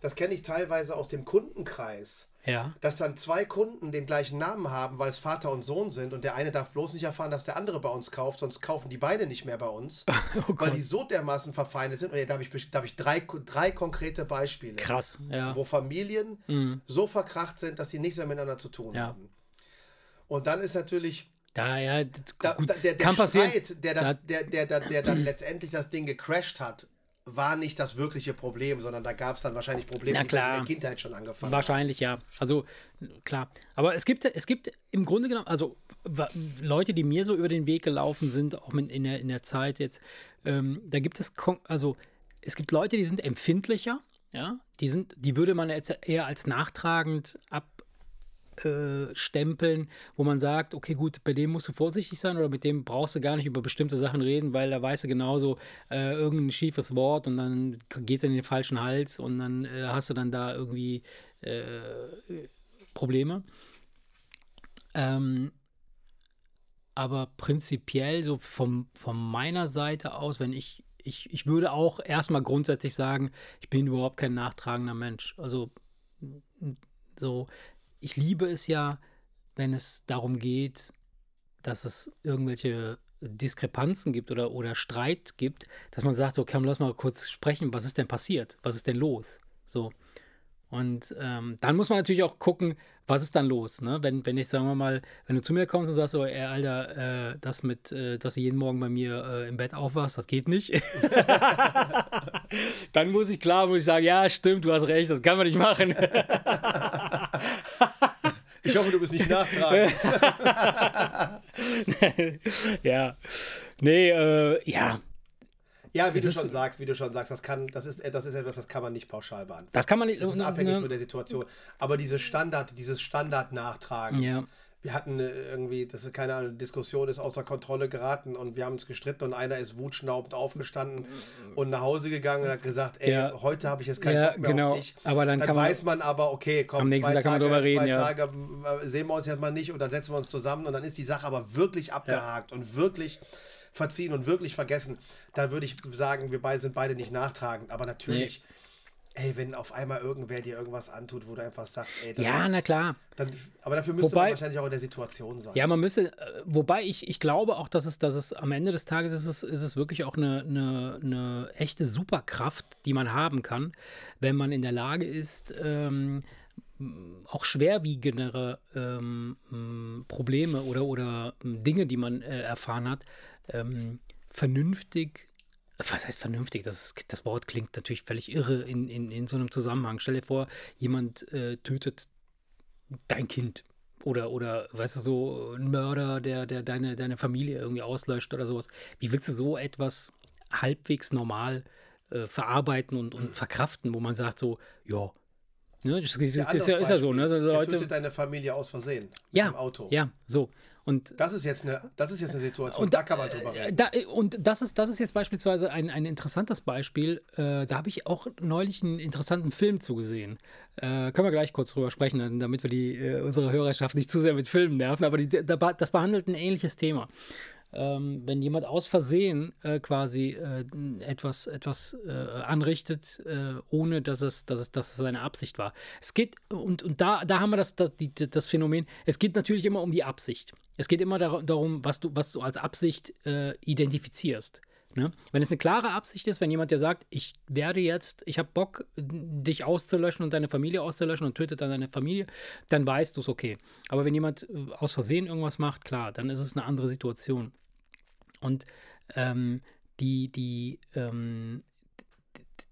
Speaker 2: das kenne ich teilweise aus dem Kundenkreis,
Speaker 1: ja.
Speaker 2: dass dann zwei Kunden den gleichen Namen haben, weil es Vater und Sohn sind und der eine darf bloß nicht erfahren, dass der andere bei uns kauft, sonst kaufen die beide nicht mehr bei uns, oh weil die so dermaßen verfeindet sind. Und ja, da habe ich, da hab ich drei, drei konkrete Beispiele.
Speaker 1: Krass, ja.
Speaker 2: Wo Familien mhm. so verkracht sind, dass sie nichts mehr miteinander zu tun ja. haben. Und dann ist natürlich
Speaker 1: da, ja,
Speaker 2: da, da, der, der Streit, der, das, der, der, der, der dann letztendlich das Ding gecrashed hat, war nicht das wirkliche Problem, sondern da gab es dann wahrscheinlich Probleme,
Speaker 1: die in
Speaker 2: der Kindheit schon angefangen
Speaker 1: Wahrscheinlich, haben. ja. Also klar. Aber es gibt, es gibt im Grunde genommen, also Leute, die mir so über den Weg gelaufen sind, auch in der, in der Zeit jetzt, ähm, da gibt es, also es gibt Leute, die sind empfindlicher, ja, die sind, die würde man jetzt eher als nachtragend ab, äh, stempeln, wo man sagt, okay, gut, bei dem musst du vorsichtig sein oder mit dem brauchst du gar nicht über bestimmte Sachen reden, weil da weißt du genauso äh, irgendein schiefes Wort und dann geht es in den falschen Hals und dann äh, hast du dann da irgendwie äh, Probleme. Ähm, aber prinzipiell, so vom, von meiner Seite aus, wenn ich, ich, ich würde auch erstmal grundsätzlich sagen, ich bin überhaupt kein nachtragender Mensch. Also so, ich liebe es ja, wenn es darum geht, dass es irgendwelche Diskrepanzen gibt oder, oder Streit gibt, dass man sagt, so, komm, lass mal kurz sprechen, was ist denn passiert? Was ist denn los? So. Und ähm, dann muss man natürlich auch gucken, was ist dann los, ne? Wenn, wenn ich, sagen wir mal, wenn du zu mir kommst und sagst so, ey, Alter, äh, das mit, äh, dass du jeden Morgen bei mir äh, im Bett aufwachst, das geht nicht. dann muss ich klar, muss ich sagen, ja, stimmt, du hast recht, das kann man nicht machen.
Speaker 2: ich hoffe, du bist nicht nachtragend.
Speaker 1: ja. Nee, äh, ja,
Speaker 2: ja, wie das du schon sagst, wie du schon sagst, das kann, das ist, das ist etwas, das kann man nicht pauschal beantworten.
Speaker 1: Das kann man nicht.
Speaker 2: Das ist abhängig ne, von der Situation. Aber diese Standard, dieses Standard-Nachtragen.
Speaker 1: Ja.
Speaker 2: Wir hatten äh, irgendwie, das ist keine Ahnung, Diskussion ist außer Kontrolle geraten und wir haben uns gestritten und einer ist wutschnaubend aufgestanden und nach Hause gegangen und hat gesagt, ey, ja. heute habe ich jetzt keinen ja, Bock mehr
Speaker 1: genau.
Speaker 2: auf dich.
Speaker 1: Aber dann,
Speaker 2: dann weiß man, aber, okay, komm,
Speaker 1: am nächsten
Speaker 2: Tag
Speaker 1: kann man drüber reden,
Speaker 2: zwei
Speaker 1: ja.
Speaker 2: Tage äh, sehen wir uns jetzt mal nicht und dann setzen wir uns zusammen und dann ist die Sache aber wirklich abgehakt und wirklich verziehen und wirklich vergessen, da würde ich sagen, wir beide sind beide nicht nachtragend. Aber natürlich, nee. Ey, wenn auf einmal irgendwer dir irgendwas antut, wo du einfach sagst, ey,
Speaker 1: Ja, ist, na klar.
Speaker 2: Dann, aber dafür müsste wobei, man wahrscheinlich auch in der Situation sein.
Speaker 1: Ja, man müsste, äh, wobei ich, ich glaube auch, dass es, dass es am Ende des Tages ist es, ist es wirklich auch eine, eine, eine echte Superkraft, die man haben kann, wenn man in der Lage ist, ähm, auch schwerwiegendere ähm, Probleme oder, oder Dinge, die man äh, erfahren hat, ähm, vernünftig, was heißt vernünftig? Das, das Wort klingt natürlich völlig irre in, in, in so einem Zusammenhang. Stell dir vor, jemand äh, tötet dein Kind oder, oder weißt du, so ein Mörder, der, der deine, deine Familie irgendwie auslöscht oder sowas. Wie willst du so etwas halbwegs normal äh, verarbeiten und, und verkraften, wo man sagt so, ja, Ne, das, das, das, ist, ja, ist, ja, so. Ne?
Speaker 2: Also Leute, tötet deine Familie aus Versehen.
Speaker 1: Ja.
Speaker 2: Im Auto.
Speaker 1: Ja, so. Und
Speaker 2: das ist jetzt eine, das ist jetzt eine Situation, und da, da kann man drüber reden.
Speaker 1: Da, und das ist, das ist jetzt beispielsweise ein, ein interessantes Beispiel. Äh, da habe ich auch neulich einen interessanten Film zugesehen. Äh, können wir gleich kurz drüber sprechen, damit wir die, äh, unsere Hörerschaft nicht zu sehr mit Filmen nerven. Aber die, da, das behandelt ein ähnliches Thema ähm, wenn jemand aus Versehen äh, quasi äh, etwas, etwas äh, anrichtet, äh, ohne dass es, dass, es, dass es seine Absicht war. Es geht, und, und da, da haben wir das, das, die, das Phänomen, es geht natürlich immer um die Absicht. Es geht immer dar darum, was du, was du als Absicht äh, identifizierst. Ne? Wenn es eine klare Absicht ist, wenn jemand dir sagt, ich werde jetzt, ich habe Bock, dich auszulöschen und deine Familie auszulöschen und tötet dann deine Familie, dann weißt du es okay. Aber wenn jemand äh, aus Versehen irgendwas macht, klar, dann ist es eine andere Situation. Und ähm, die, die, ähm,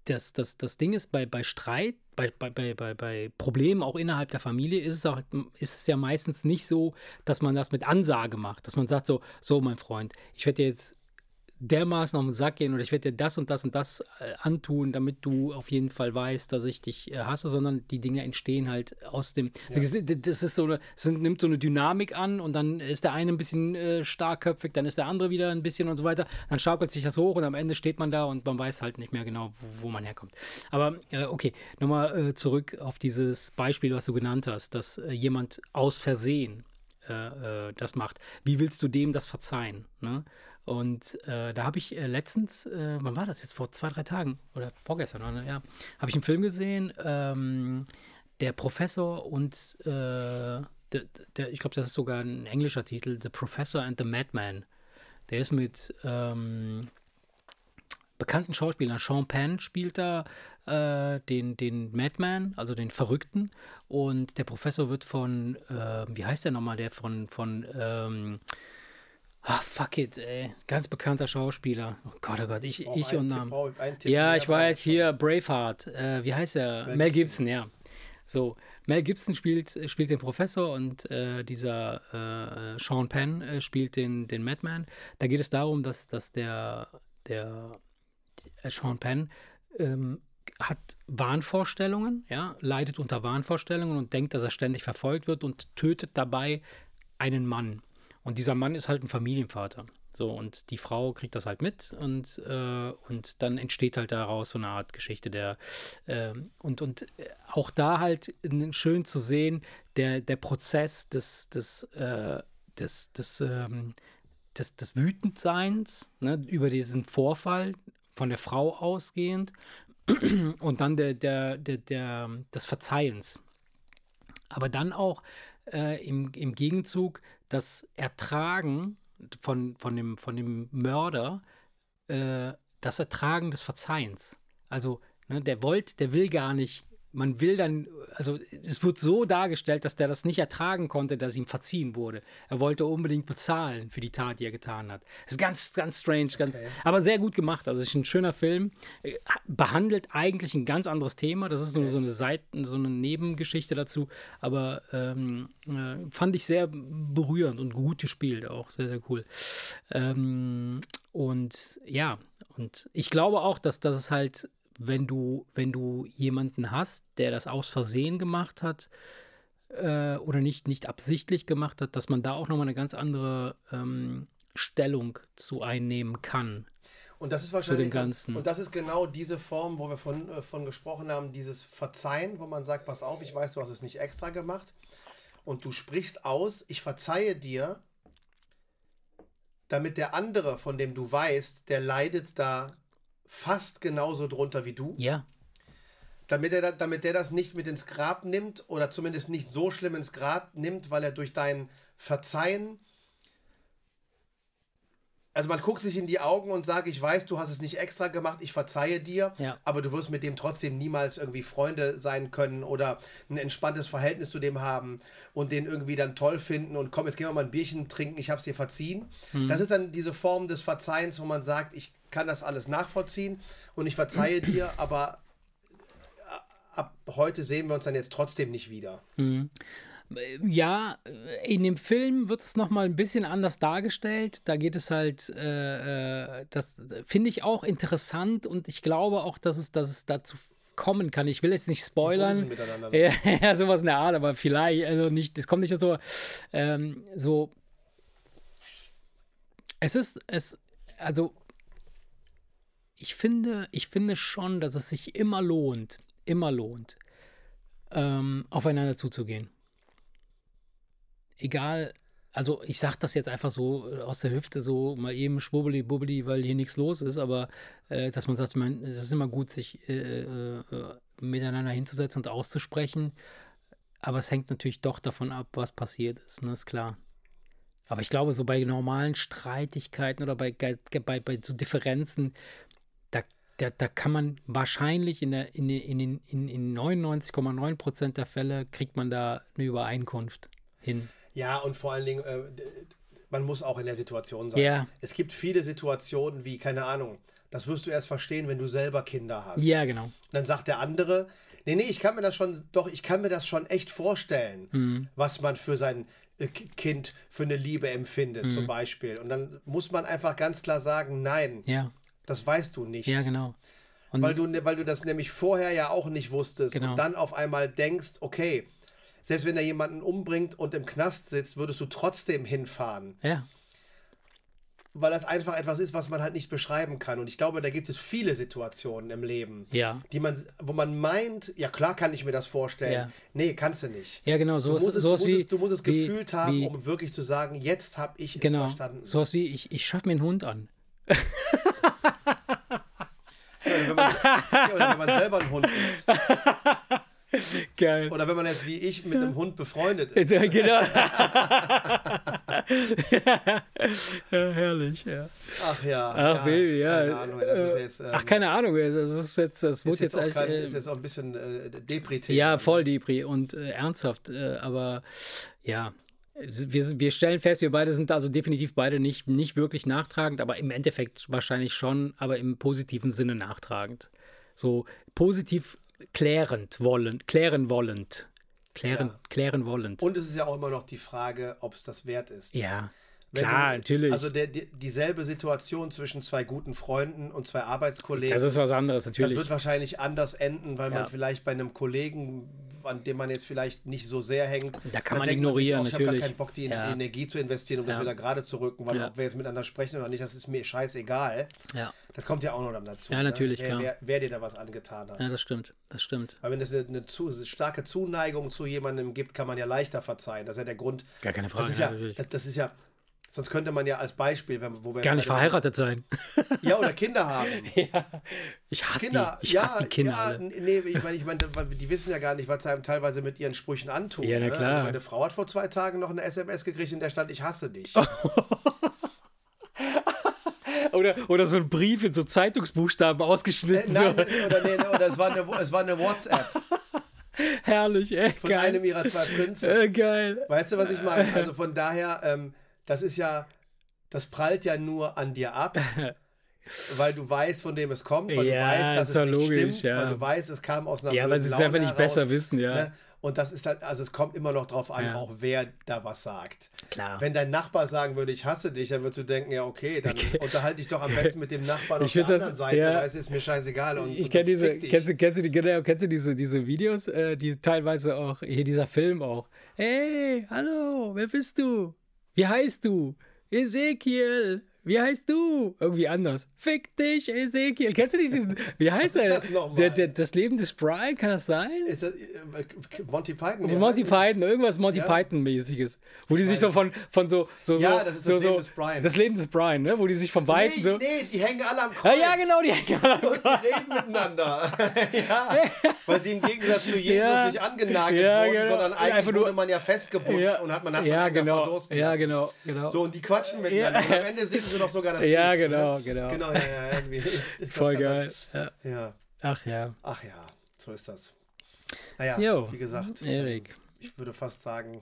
Speaker 1: das, das, das Ding ist, bei, bei Streit, bei, bei, bei, bei Problemen auch innerhalb der Familie ist es, auch, ist es ja meistens nicht so, dass man das mit Ansage macht, dass man sagt so, so mein Freund, ich werde jetzt dermaßen auf den Sack gehen oder ich werde dir das und das und das äh, antun, damit du auf jeden Fall weißt, dass ich dich äh, hasse, sondern die Dinge entstehen halt aus dem. Ja. Das ist so eine, es nimmt so eine Dynamik an und dann ist der eine ein bisschen äh, starkköpfig, dann ist der andere wieder ein bisschen und so weiter. Dann schaukelt sich das hoch und am Ende steht man da und man weiß halt nicht mehr genau, wo, wo man herkommt. Aber äh, okay, nochmal äh, zurück auf dieses Beispiel, was du genannt hast, dass äh, jemand aus Versehen das macht. Wie willst du dem das verzeihen? Ne? Und äh, da habe ich äh, letztens, äh, wann war das jetzt? Vor zwei, drei Tagen oder vorgestern, oder? ja, habe ich einen Film gesehen, ähm, der Professor und der, der, ich glaube, das ist sogar ein englischer Titel, The Professor and the Madman. Der ist mit ähm, bekannten Schauspielern. Sean Penn spielt da äh, den, den Madman, also den Verrückten. Und der Professor wird von, äh, wie heißt der nochmal, der von, von ähm, Ah, fuck it, ey. Ganz bekannter Schauspieler. Oh Gott, oh Gott, ich, ich und Namen. Ja, ich weiß, hier Braveheart. Äh, wie heißt er? Mel, Mel Gibson, Gibson, ja. So, Mel Gibson spielt, spielt den Professor und äh, dieser äh, Sean Penn äh, spielt den, den Madman. Da geht es darum, dass, dass der, der äh, Sean Penn ähm, hat Wahnvorstellungen, ja, leidet unter Wahnvorstellungen und denkt, dass er ständig verfolgt wird und tötet dabei einen Mann. Und dieser Mann ist halt ein Familienvater. So, und die Frau kriegt das halt mit und, äh, und dann entsteht halt daraus so eine Art Geschichte der äh, und, und auch da halt schön zu sehen, der, der Prozess des, des, äh, des, des, ähm, des, des Wütendseins ne, über diesen Vorfall von der Frau ausgehend und dann der, der, der, der, des Verzeihens. Aber dann auch äh, im, im Gegenzug das Ertragen von, von, dem, von dem Mörder, äh, das Ertragen des Verzeihens. Also, ne, der wollt, der will gar nicht man will dann, also es wird so dargestellt, dass der das nicht ertragen konnte, dass ihm verziehen wurde. Er wollte unbedingt bezahlen für die Tat, die er getan hat. Das ist ganz, ganz strange, ganz, okay. aber sehr gut gemacht. Also es ist ein schöner Film. Äh, behandelt eigentlich ein ganz anderes Thema. Das ist okay. so eine Seiten, so eine Nebengeschichte dazu. Aber ähm, äh, fand ich sehr berührend und gut gespielt, auch sehr, sehr cool. Ähm, und ja, und ich glaube auch, dass, es halt wenn du, wenn du jemanden hast, der das aus Versehen gemacht hat äh, oder nicht, nicht absichtlich gemacht hat, dass man da auch nochmal eine ganz andere ähm, Stellung zu einnehmen kann.
Speaker 2: Und das ist wahrscheinlich Ganzen. und das ist genau diese Form, wo wir von, äh, von gesprochen haben, dieses Verzeihen, wo man sagt, pass auf, ich weiß, du hast es nicht extra gemacht. Und du sprichst aus, ich verzeihe dir, damit der andere, von dem du weißt, der leidet da fast genauso drunter wie du.
Speaker 1: Ja.
Speaker 2: Damit er, damit der das nicht mit ins Grab nimmt oder zumindest nicht so schlimm ins Grab nimmt, weil er durch dein Verzeihen also man guckt sich in die Augen und sagt, ich weiß, du hast es nicht extra gemacht, ich verzeihe dir, ja. aber du wirst mit dem trotzdem niemals irgendwie Freunde sein können oder ein entspanntes Verhältnis zu dem haben und den irgendwie dann toll finden und komm, jetzt gehen wir mal ein Bierchen trinken, ich habe es dir verziehen. Mhm. Das ist dann diese Form des Verzeihens, wo man sagt, ich kann das alles nachvollziehen und ich verzeihe dir, aber äh, ab heute sehen wir uns dann jetzt trotzdem nicht wieder.
Speaker 1: Mhm. Ja, in dem Film wird es nochmal ein bisschen anders dargestellt. Da geht es halt, äh, äh das finde ich auch interessant und ich glaube auch, dass es, dass es dazu kommen kann. Ich will jetzt nicht spoilern. Ja, ja, sowas in der Art, aber vielleicht, also nicht, es kommt nicht so, ähm, so. Es ist, es, also, ich finde, ich finde schon, dass es sich immer lohnt, immer lohnt, ähm, aufeinander zuzugehen egal, also ich sage das jetzt einfach so äh, aus der Hüfte, so mal eben schwubbeli bubbeli, weil hier nichts los ist, aber äh, dass man sagt, man, es ist immer gut, sich äh, äh, miteinander hinzusetzen und auszusprechen. Aber es hängt natürlich doch davon ab, was passiert ist, ne? ist klar. Aber ich glaube, so bei normalen Streitigkeiten oder bei, bei, bei so Differenzen, da, da, da kann man wahrscheinlich in, der, in, in, in, in 99,9 Prozent der Fälle kriegt man da eine Übereinkunft hin.
Speaker 2: Ja, und vor allen Dingen, äh, man muss auch in der Situation sein.
Speaker 1: Ja.
Speaker 2: Es gibt viele Situationen wie, keine Ahnung, das wirst du erst verstehen, wenn du selber Kinder hast.
Speaker 1: Ja, genau.
Speaker 2: Und dann sagt der andere, nee, nee, ich kann mir das schon, doch, ich kann mir das schon echt vorstellen,
Speaker 1: Mhm.
Speaker 2: was man für sein äh, Kind für eine Liebe empfindet,
Speaker 1: Mhm.
Speaker 2: zum Beispiel. Und dann muss man einfach ganz klar sagen, nein,
Speaker 1: Ja,
Speaker 2: das weißt du nicht.
Speaker 1: ja, genau. Und
Speaker 2: Weil du, ne, weil du das nämlich vorher ja auch nicht wusstest
Speaker 1: Genau.
Speaker 2: und dann auf einmal denkst, okay, selbst wenn er jemanden umbringt und im Knast sitzt, würdest du trotzdem hinfahren.
Speaker 1: ja,
Speaker 2: Weil das einfach etwas ist, was man halt nicht beschreiben kann. Und ich glaube, da gibt es viele Situationen im Leben,
Speaker 1: ja.
Speaker 2: die man, wo man meint, ja klar kann ich mir das vorstellen.
Speaker 1: Ja.
Speaker 2: Nee, kannst du nicht.
Speaker 1: Ja, genau,
Speaker 2: Du
Speaker 1: sowas,
Speaker 2: musst, es, du,
Speaker 1: sowas
Speaker 2: musst
Speaker 1: wie.
Speaker 2: es, du musst es
Speaker 1: wie,
Speaker 2: gefühlt haben,
Speaker 1: wie,
Speaker 2: um wirklich zu sagen, jetzt habe ich es
Speaker 1: Genau,
Speaker 2: verstanden.
Speaker 1: sowas wie, ich, ich schaffe mir einen Hund an.
Speaker 2: Oder, wenn man, oder wenn man selber ein Hund ist.
Speaker 1: Geil.
Speaker 2: Oder wenn man jetzt wie ich mit einem Hund befreundet ist.
Speaker 1: Ja, genau. ja, herrlich, ja.
Speaker 2: Ach ja.
Speaker 1: Ach,
Speaker 2: ja,
Speaker 1: Baby, ja.
Speaker 2: Keine Ahnung, das ist jetzt, ähm,
Speaker 1: Ach, keine Ahnung, das ist jetzt, das wurde
Speaker 2: jetzt,
Speaker 1: jetzt,
Speaker 2: kein,
Speaker 1: äh,
Speaker 2: ist jetzt auch ein bisschen äh, depri
Speaker 1: Ja, voll Depri und äh, ernsthaft. Äh, aber ja, wir, wir stellen fest, wir beide sind also definitiv beide nicht, nicht wirklich nachtragend, aber im Endeffekt wahrscheinlich schon, aber im positiven Sinne nachtragend. So positiv klärend wollend, klären wollend. Klären,
Speaker 2: Ja.
Speaker 1: klären wollend.
Speaker 2: Und es ist ja auch immer noch die Frage, ob es das wert ist.
Speaker 1: ja,
Speaker 2: Wenn
Speaker 1: klar,
Speaker 2: du,
Speaker 1: natürlich.
Speaker 2: Also der, die, dieselbe Situation zwischen zwei guten Freunden und zwei Arbeitskollegen.
Speaker 1: das ist was anderes,
Speaker 2: das
Speaker 1: natürlich.
Speaker 2: wird wahrscheinlich anders enden, weil
Speaker 1: Ja.
Speaker 2: man vielleicht bei einem Kollegen, an dem man jetzt vielleicht nicht so sehr hängt,
Speaker 1: Da kann man
Speaker 2: denkt
Speaker 1: ignorieren,
Speaker 2: sich, oh, ich habe gar keinen Bock, die
Speaker 1: Ja.
Speaker 2: Energie zu investieren, um das
Speaker 1: Ja.
Speaker 2: wieder gerade zu rücken, weil
Speaker 1: Ja.
Speaker 2: ob wir jetzt miteinander sprechen oder nicht, das ist mir scheißegal.
Speaker 1: ja.
Speaker 2: Das kommt ja auch noch dann dazu.
Speaker 1: Ja, natürlich,
Speaker 2: ne? wer, wer, wer dir da was angetan hat.
Speaker 1: ja, das stimmt, das stimmt.
Speaker 2: Weil wenn es eine, eine zu, starke Zuneigung zu jemandem gibt, kann man ja leichter verzeihen. Das ist ja der Grund.
Speaker 1: Gar keine Frage,
Speaker 2: Das ist
Speaker 1: ja,
Speaker 2: das, das ist ja, sonst könnte man ja als Beispiel, wenn, wo wir
Speaker 1: Gar nicht verheiratet sein.
Speaker 2: Ja, oder Kinder haben.
Speaker 1: ja. Ich hasse
Speaker 2: Kinder,
Speaker 1: die, ich
Speaker 2: ja,
Speaker 1: hasse die Kinder
Speaker 2: ja,
Speaker 1: alle.
Speaker 2: nee, ich meine, ich weil die wissen ja gar nicht, was sie einem teilweise mit ihren Sprüchen antun.
Speaker 1: Ja, na
Speaker 2: ne?
Speaker 1: klar.
Speaker 2: Also meine Frau hat vor zwei Tagen noch eine SMS gekriegt, in der stand, ich hasse dich.
Speaker 1: Oder, oder so ein Brief in so Zeitungsbuchstaben ausgeschnitten.
Speaker 2: Nein,
Speaker 1: so.
Speaker 2: oder, nee, oder es war eine, es war eine WhatsApp
Speaker 1: Herrlich, ey,
Speaker 2: von
Speaker 1: geil.
Speaker 2: einem ihrer zwei Prinzen.
Speaker 1: Äh, geil.
Speaker 2: Weißt du, was ich meine? Also von daher, ähm, das ist ja, das prallt ja nur an dir ab, weil du weißt, von dem es kommt, weil
Speaker 1: Ja,
Speaker 2: du weißt, dass es nicht
Speaker 1: logisch,
Speaker 2: stimmt,
Speaker 1: ja.
Speaker 2: weil du weißt, es kam aus einer
Speaker 1: Ja, aber
Speaker 2: blöden
Speaker 1: es ist
Speaker 2: Laune
Speaker 1: einfach nicht
Speaker 2: heraus,
Speaker 1: besser wissen, ja.
Speaker 2: Ne? Und das ist halt, also es kommt immer noch drauf an,
Speaker 1: Ja.
Speaker 2: auch wer da was sagt.
Speaker 1: Klar.
Speaker 2: Wenn dein Nachbar sagen würde, ich hasse dich, dann würdest du denken, ja, okay, dann unterhalte dich doch am besten mit dem Nachbarn auf der
Speaker 1: das-
Speaker 2: anderen Seite,
Speaker 1: ja.
Speaker 2: weil es ist mir scheißegal. Und,
Speaker 1: ich kenne diese, kennst du, kennst du die, genau, kennst du diese, diese Videos, äh, die teilweise auch, hier dieser Film auch. Hey, hallo, wer bist du? Wie heißt du? Ezekiel. Wie heißt du? Irgendwie anders. Fick dich, Ezekiel. Kennst du nicht diesen, wie heißt er?
Speaker 2: das?
Speaker 1: Der, der, das Leben des Brian, kann das sein?
Speaker 2: Ist das, äh, Monty Python? Ja,
Speaker 1: Monty Python, irgendwas Monty
Speaker 2: Ja.
Speaker 1: Python-mäßiges. Wo die sich so von, von so, so,
Speaker 2: Ja, das ist
Speaker 1: so,
Speaker 2: das Leben
Speaker 1: so,
Speaker 2: des Brian.
Speaker 1: Das Leben des Brian, ne? Wo die sich vom
Speaker 2: Nee,
Speaker 1: Weiten so.
Speaker 2: nee, die hängen alle am Kreuz.
Speaker 1: ja, genau, die hängen
Speaker 2: Und die reden miteinander. ja, weil sie im Gegensatz zu Jesus
Speaker 1: Ja.
Speaker 2: nicht angenagelt wurden,
Speaker 1: genau.
Speaker 2: sondern eigentlich
Speaker 1: Einfach nur-
Speaker 2: wurde man ja festgebunden und hat man, hat
Speaker 1: ja, genau.
Speaker 2: verdursten
Speaker 1: Ja, genau, genau.
Speaker 2: So, und die quatschen miteinander. Und am Ende singen sie doch sogar das
Speaker 1: Ja,
Speaker 2: Lied.
Speaker 1: genau,
Speaker 2: ne?
Speaker 1: genau.
Speaker 2: Genau, ja, ja, irgendwie.
Speaker 1: Voll geil. Ja.
Speaker 2: Ja,
Speaker 1: Ach ja.
Speaker 2: ach ja, so ist das. Naja,
Speaker 1: Jo,
Speaker 2: wie gesagt,
Speaker 1: Erik.
Speaker 2: ich würde fast sagen,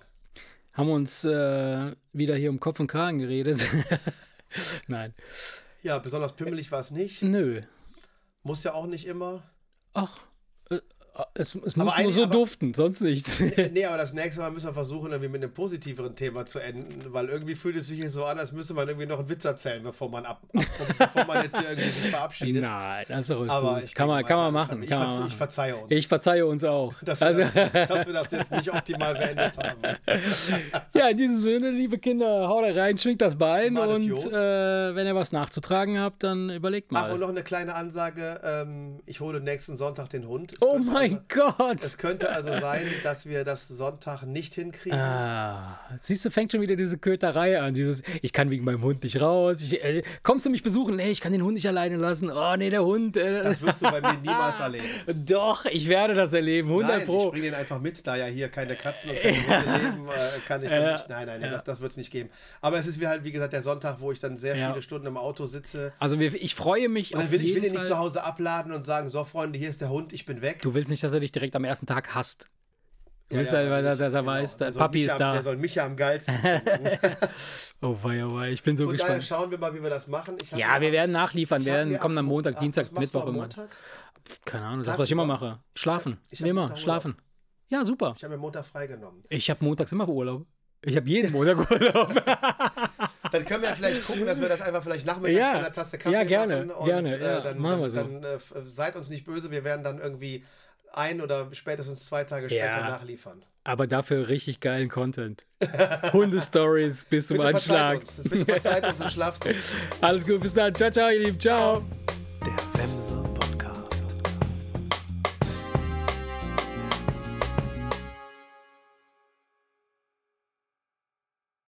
Speaker 1: Haben uns äh, wieder hier um Kopf und Kragen geredet. Nein.
Speaker 2: ja, besonders pimmelig war es nicht.
Speaker 1: Nö.
Speaker 2: Muss ja auch nicht immer.
Speaker 1: Ach. Es, es muss nur so
Speaker 2: aber-
Speaker 1: duften, sonst nichts.
Speaker 2: Nee, aber das nächste Mal müssen wir versuchen, irgendwie mit einem positiveren Thema zu enden, weil irgendwie fühlt es sich hier so an, als müsste man irgendwie noch einen Witz erzählen, bevor man ab, abkommt, bevor man jetzt hier irgendwie sich verabschiedet.
Speaker 1: Nein, das ist doch
Speaker 2: Aber
Speaker 1: gut. Kann man, kann man machen.
Speaker 2: Ich,
Speaker 1: Kann
Speaker 2: verze
Speaker 1: machen.
Speaker 2: ich verzeihe uns,
Speaker 1: Ich verzeihe uns auch.
Speaker 2: dass, wir
Speaker 1: Also,
Speaker 2: das, dass wir das jetzt nicht optimal beendet haben.
Speaker 1: ja, in diesem Sinne, liebe Kinder, haut da rein, schwingt das Bein
Speaker 2: Macht
Speaker 1: und äh, wenn ihr was nachzutragen habt, dann überlegt
Speaker 2: Ach,
Speaker 1: mal.
Speaker 2: und noch eine kleine Ansage. Ähm, ich hole nächsten Sonntag den Hund. Es
Speaker 1: Oh mein mein
Speaker 2: also,
Speaker 1: Gott.
Speaker 2: Es könnte also sein, dass wir das Sonntag nicht hinkriegen.
Speaker 1: Ah, siehst du, fängt schon wieder diese Köterei an. Dieses, ich kann wegen meinem Hund nicht raus. Ich, äh, kommst du mich besuchen? Nee, ich kann den Hund nicht alleine lassen. Oh, nee, der Hund. Äh,
Speaker 2: Das wirst du bei mir niemals erleben.
Speaker 1: Doch, ich werde das erleben. 100
Speaker 2: Nein,
Speaker 1: Pro.
Speaker 2: ich bringe den einfach mit, da ja hier keine Katzen und keine Hunde leben, äh, kann ich dann nicht. Nein, nein, nein, das, das wird es nicht geben. Aber es ist wie halt, wie gesagt, der Sonntag, wo ich dann sehr
Speaker 1: Ja.
Speaker 2: viele Stunden im Auto sitze.
Speaker 1: Also wir, ich freue mich
Speaker 2: Und dann will ich will ihn nicht zu Hause abladen und sagen, so Freunde, hier ist der Hund, ich bin weg.
Speaker 1: Du willst nicht, dass er dich direkt am ersten Tag hasst.
Speaker 2: Ja, ja,
Speaker 1: halt, weil er-
Speaker 2: ich-
Speaker 1: dass er
Speaker 2: genau.
Speaker 1: weiß, der Papi ist
Speaker 2: am-
Speaker 1: da.
Speaker 2: Der soll mich ja am geilsten.
Speaker 1: Oh wei, oh wei, ich bin so
Speaker 2: Von daher
Speaker 1: gespannt.
Speaker 2: schauen wir mal, wie wir das machen.
Speaker 1: Ja, wir werden nachliefern. Wir werden kommen am
Speaker 2: ab-
Speaker 1: Montag,
Speaker 2: ah,
Speaker 1: Dienstag, Mittwoch.
Speaker 2: Montag?
Speaker 1: Keine Ahnung, das,
Speaker 2: Tagsüber?
Speaker 1: was ich immer mache. Schlafen.
Speaker 2: Ich hab- ich
Speaker 1: immer, schlafen. Ja, super.
Speaker 2: Ich habe mir Montag freigenommen.
Speaker 1: Ich habe montags immer Urlaub. Ich habe jeden Montag Urlaub.
Speaker 2: Dann können wir vielleicht gucken, dass wir das einfach vielleicht nachmittags
Speaker 1: Ja.
Speaker 2: bei einer Tasse Kaffee
Speaker 1: Ja, gerne,
Speaker 2: machen. Und,
Speaker 1: gerne, ja,
Speaker 2: äh, dann,
Speaker 1: machen wir so.
Speaker 2: dann äh, seid uns nicht böse, wir werden dann irgendwie ein oder spätestens zwei Tage später
Speaker 1: Ja.
Speaker 2: nachliefern.
Speaker 1: Aber dafür richtig geilen Content. Hundestories bis zum
Speaker 2: Bitte verzeiht
Speaker 1: Anschlag.
Speaker 2: uns, bitte verzeiht uns und schlaft.
Speaker 1: Alles gut, bis dann. Ciao, ciao, ihr Lieben. Ciao.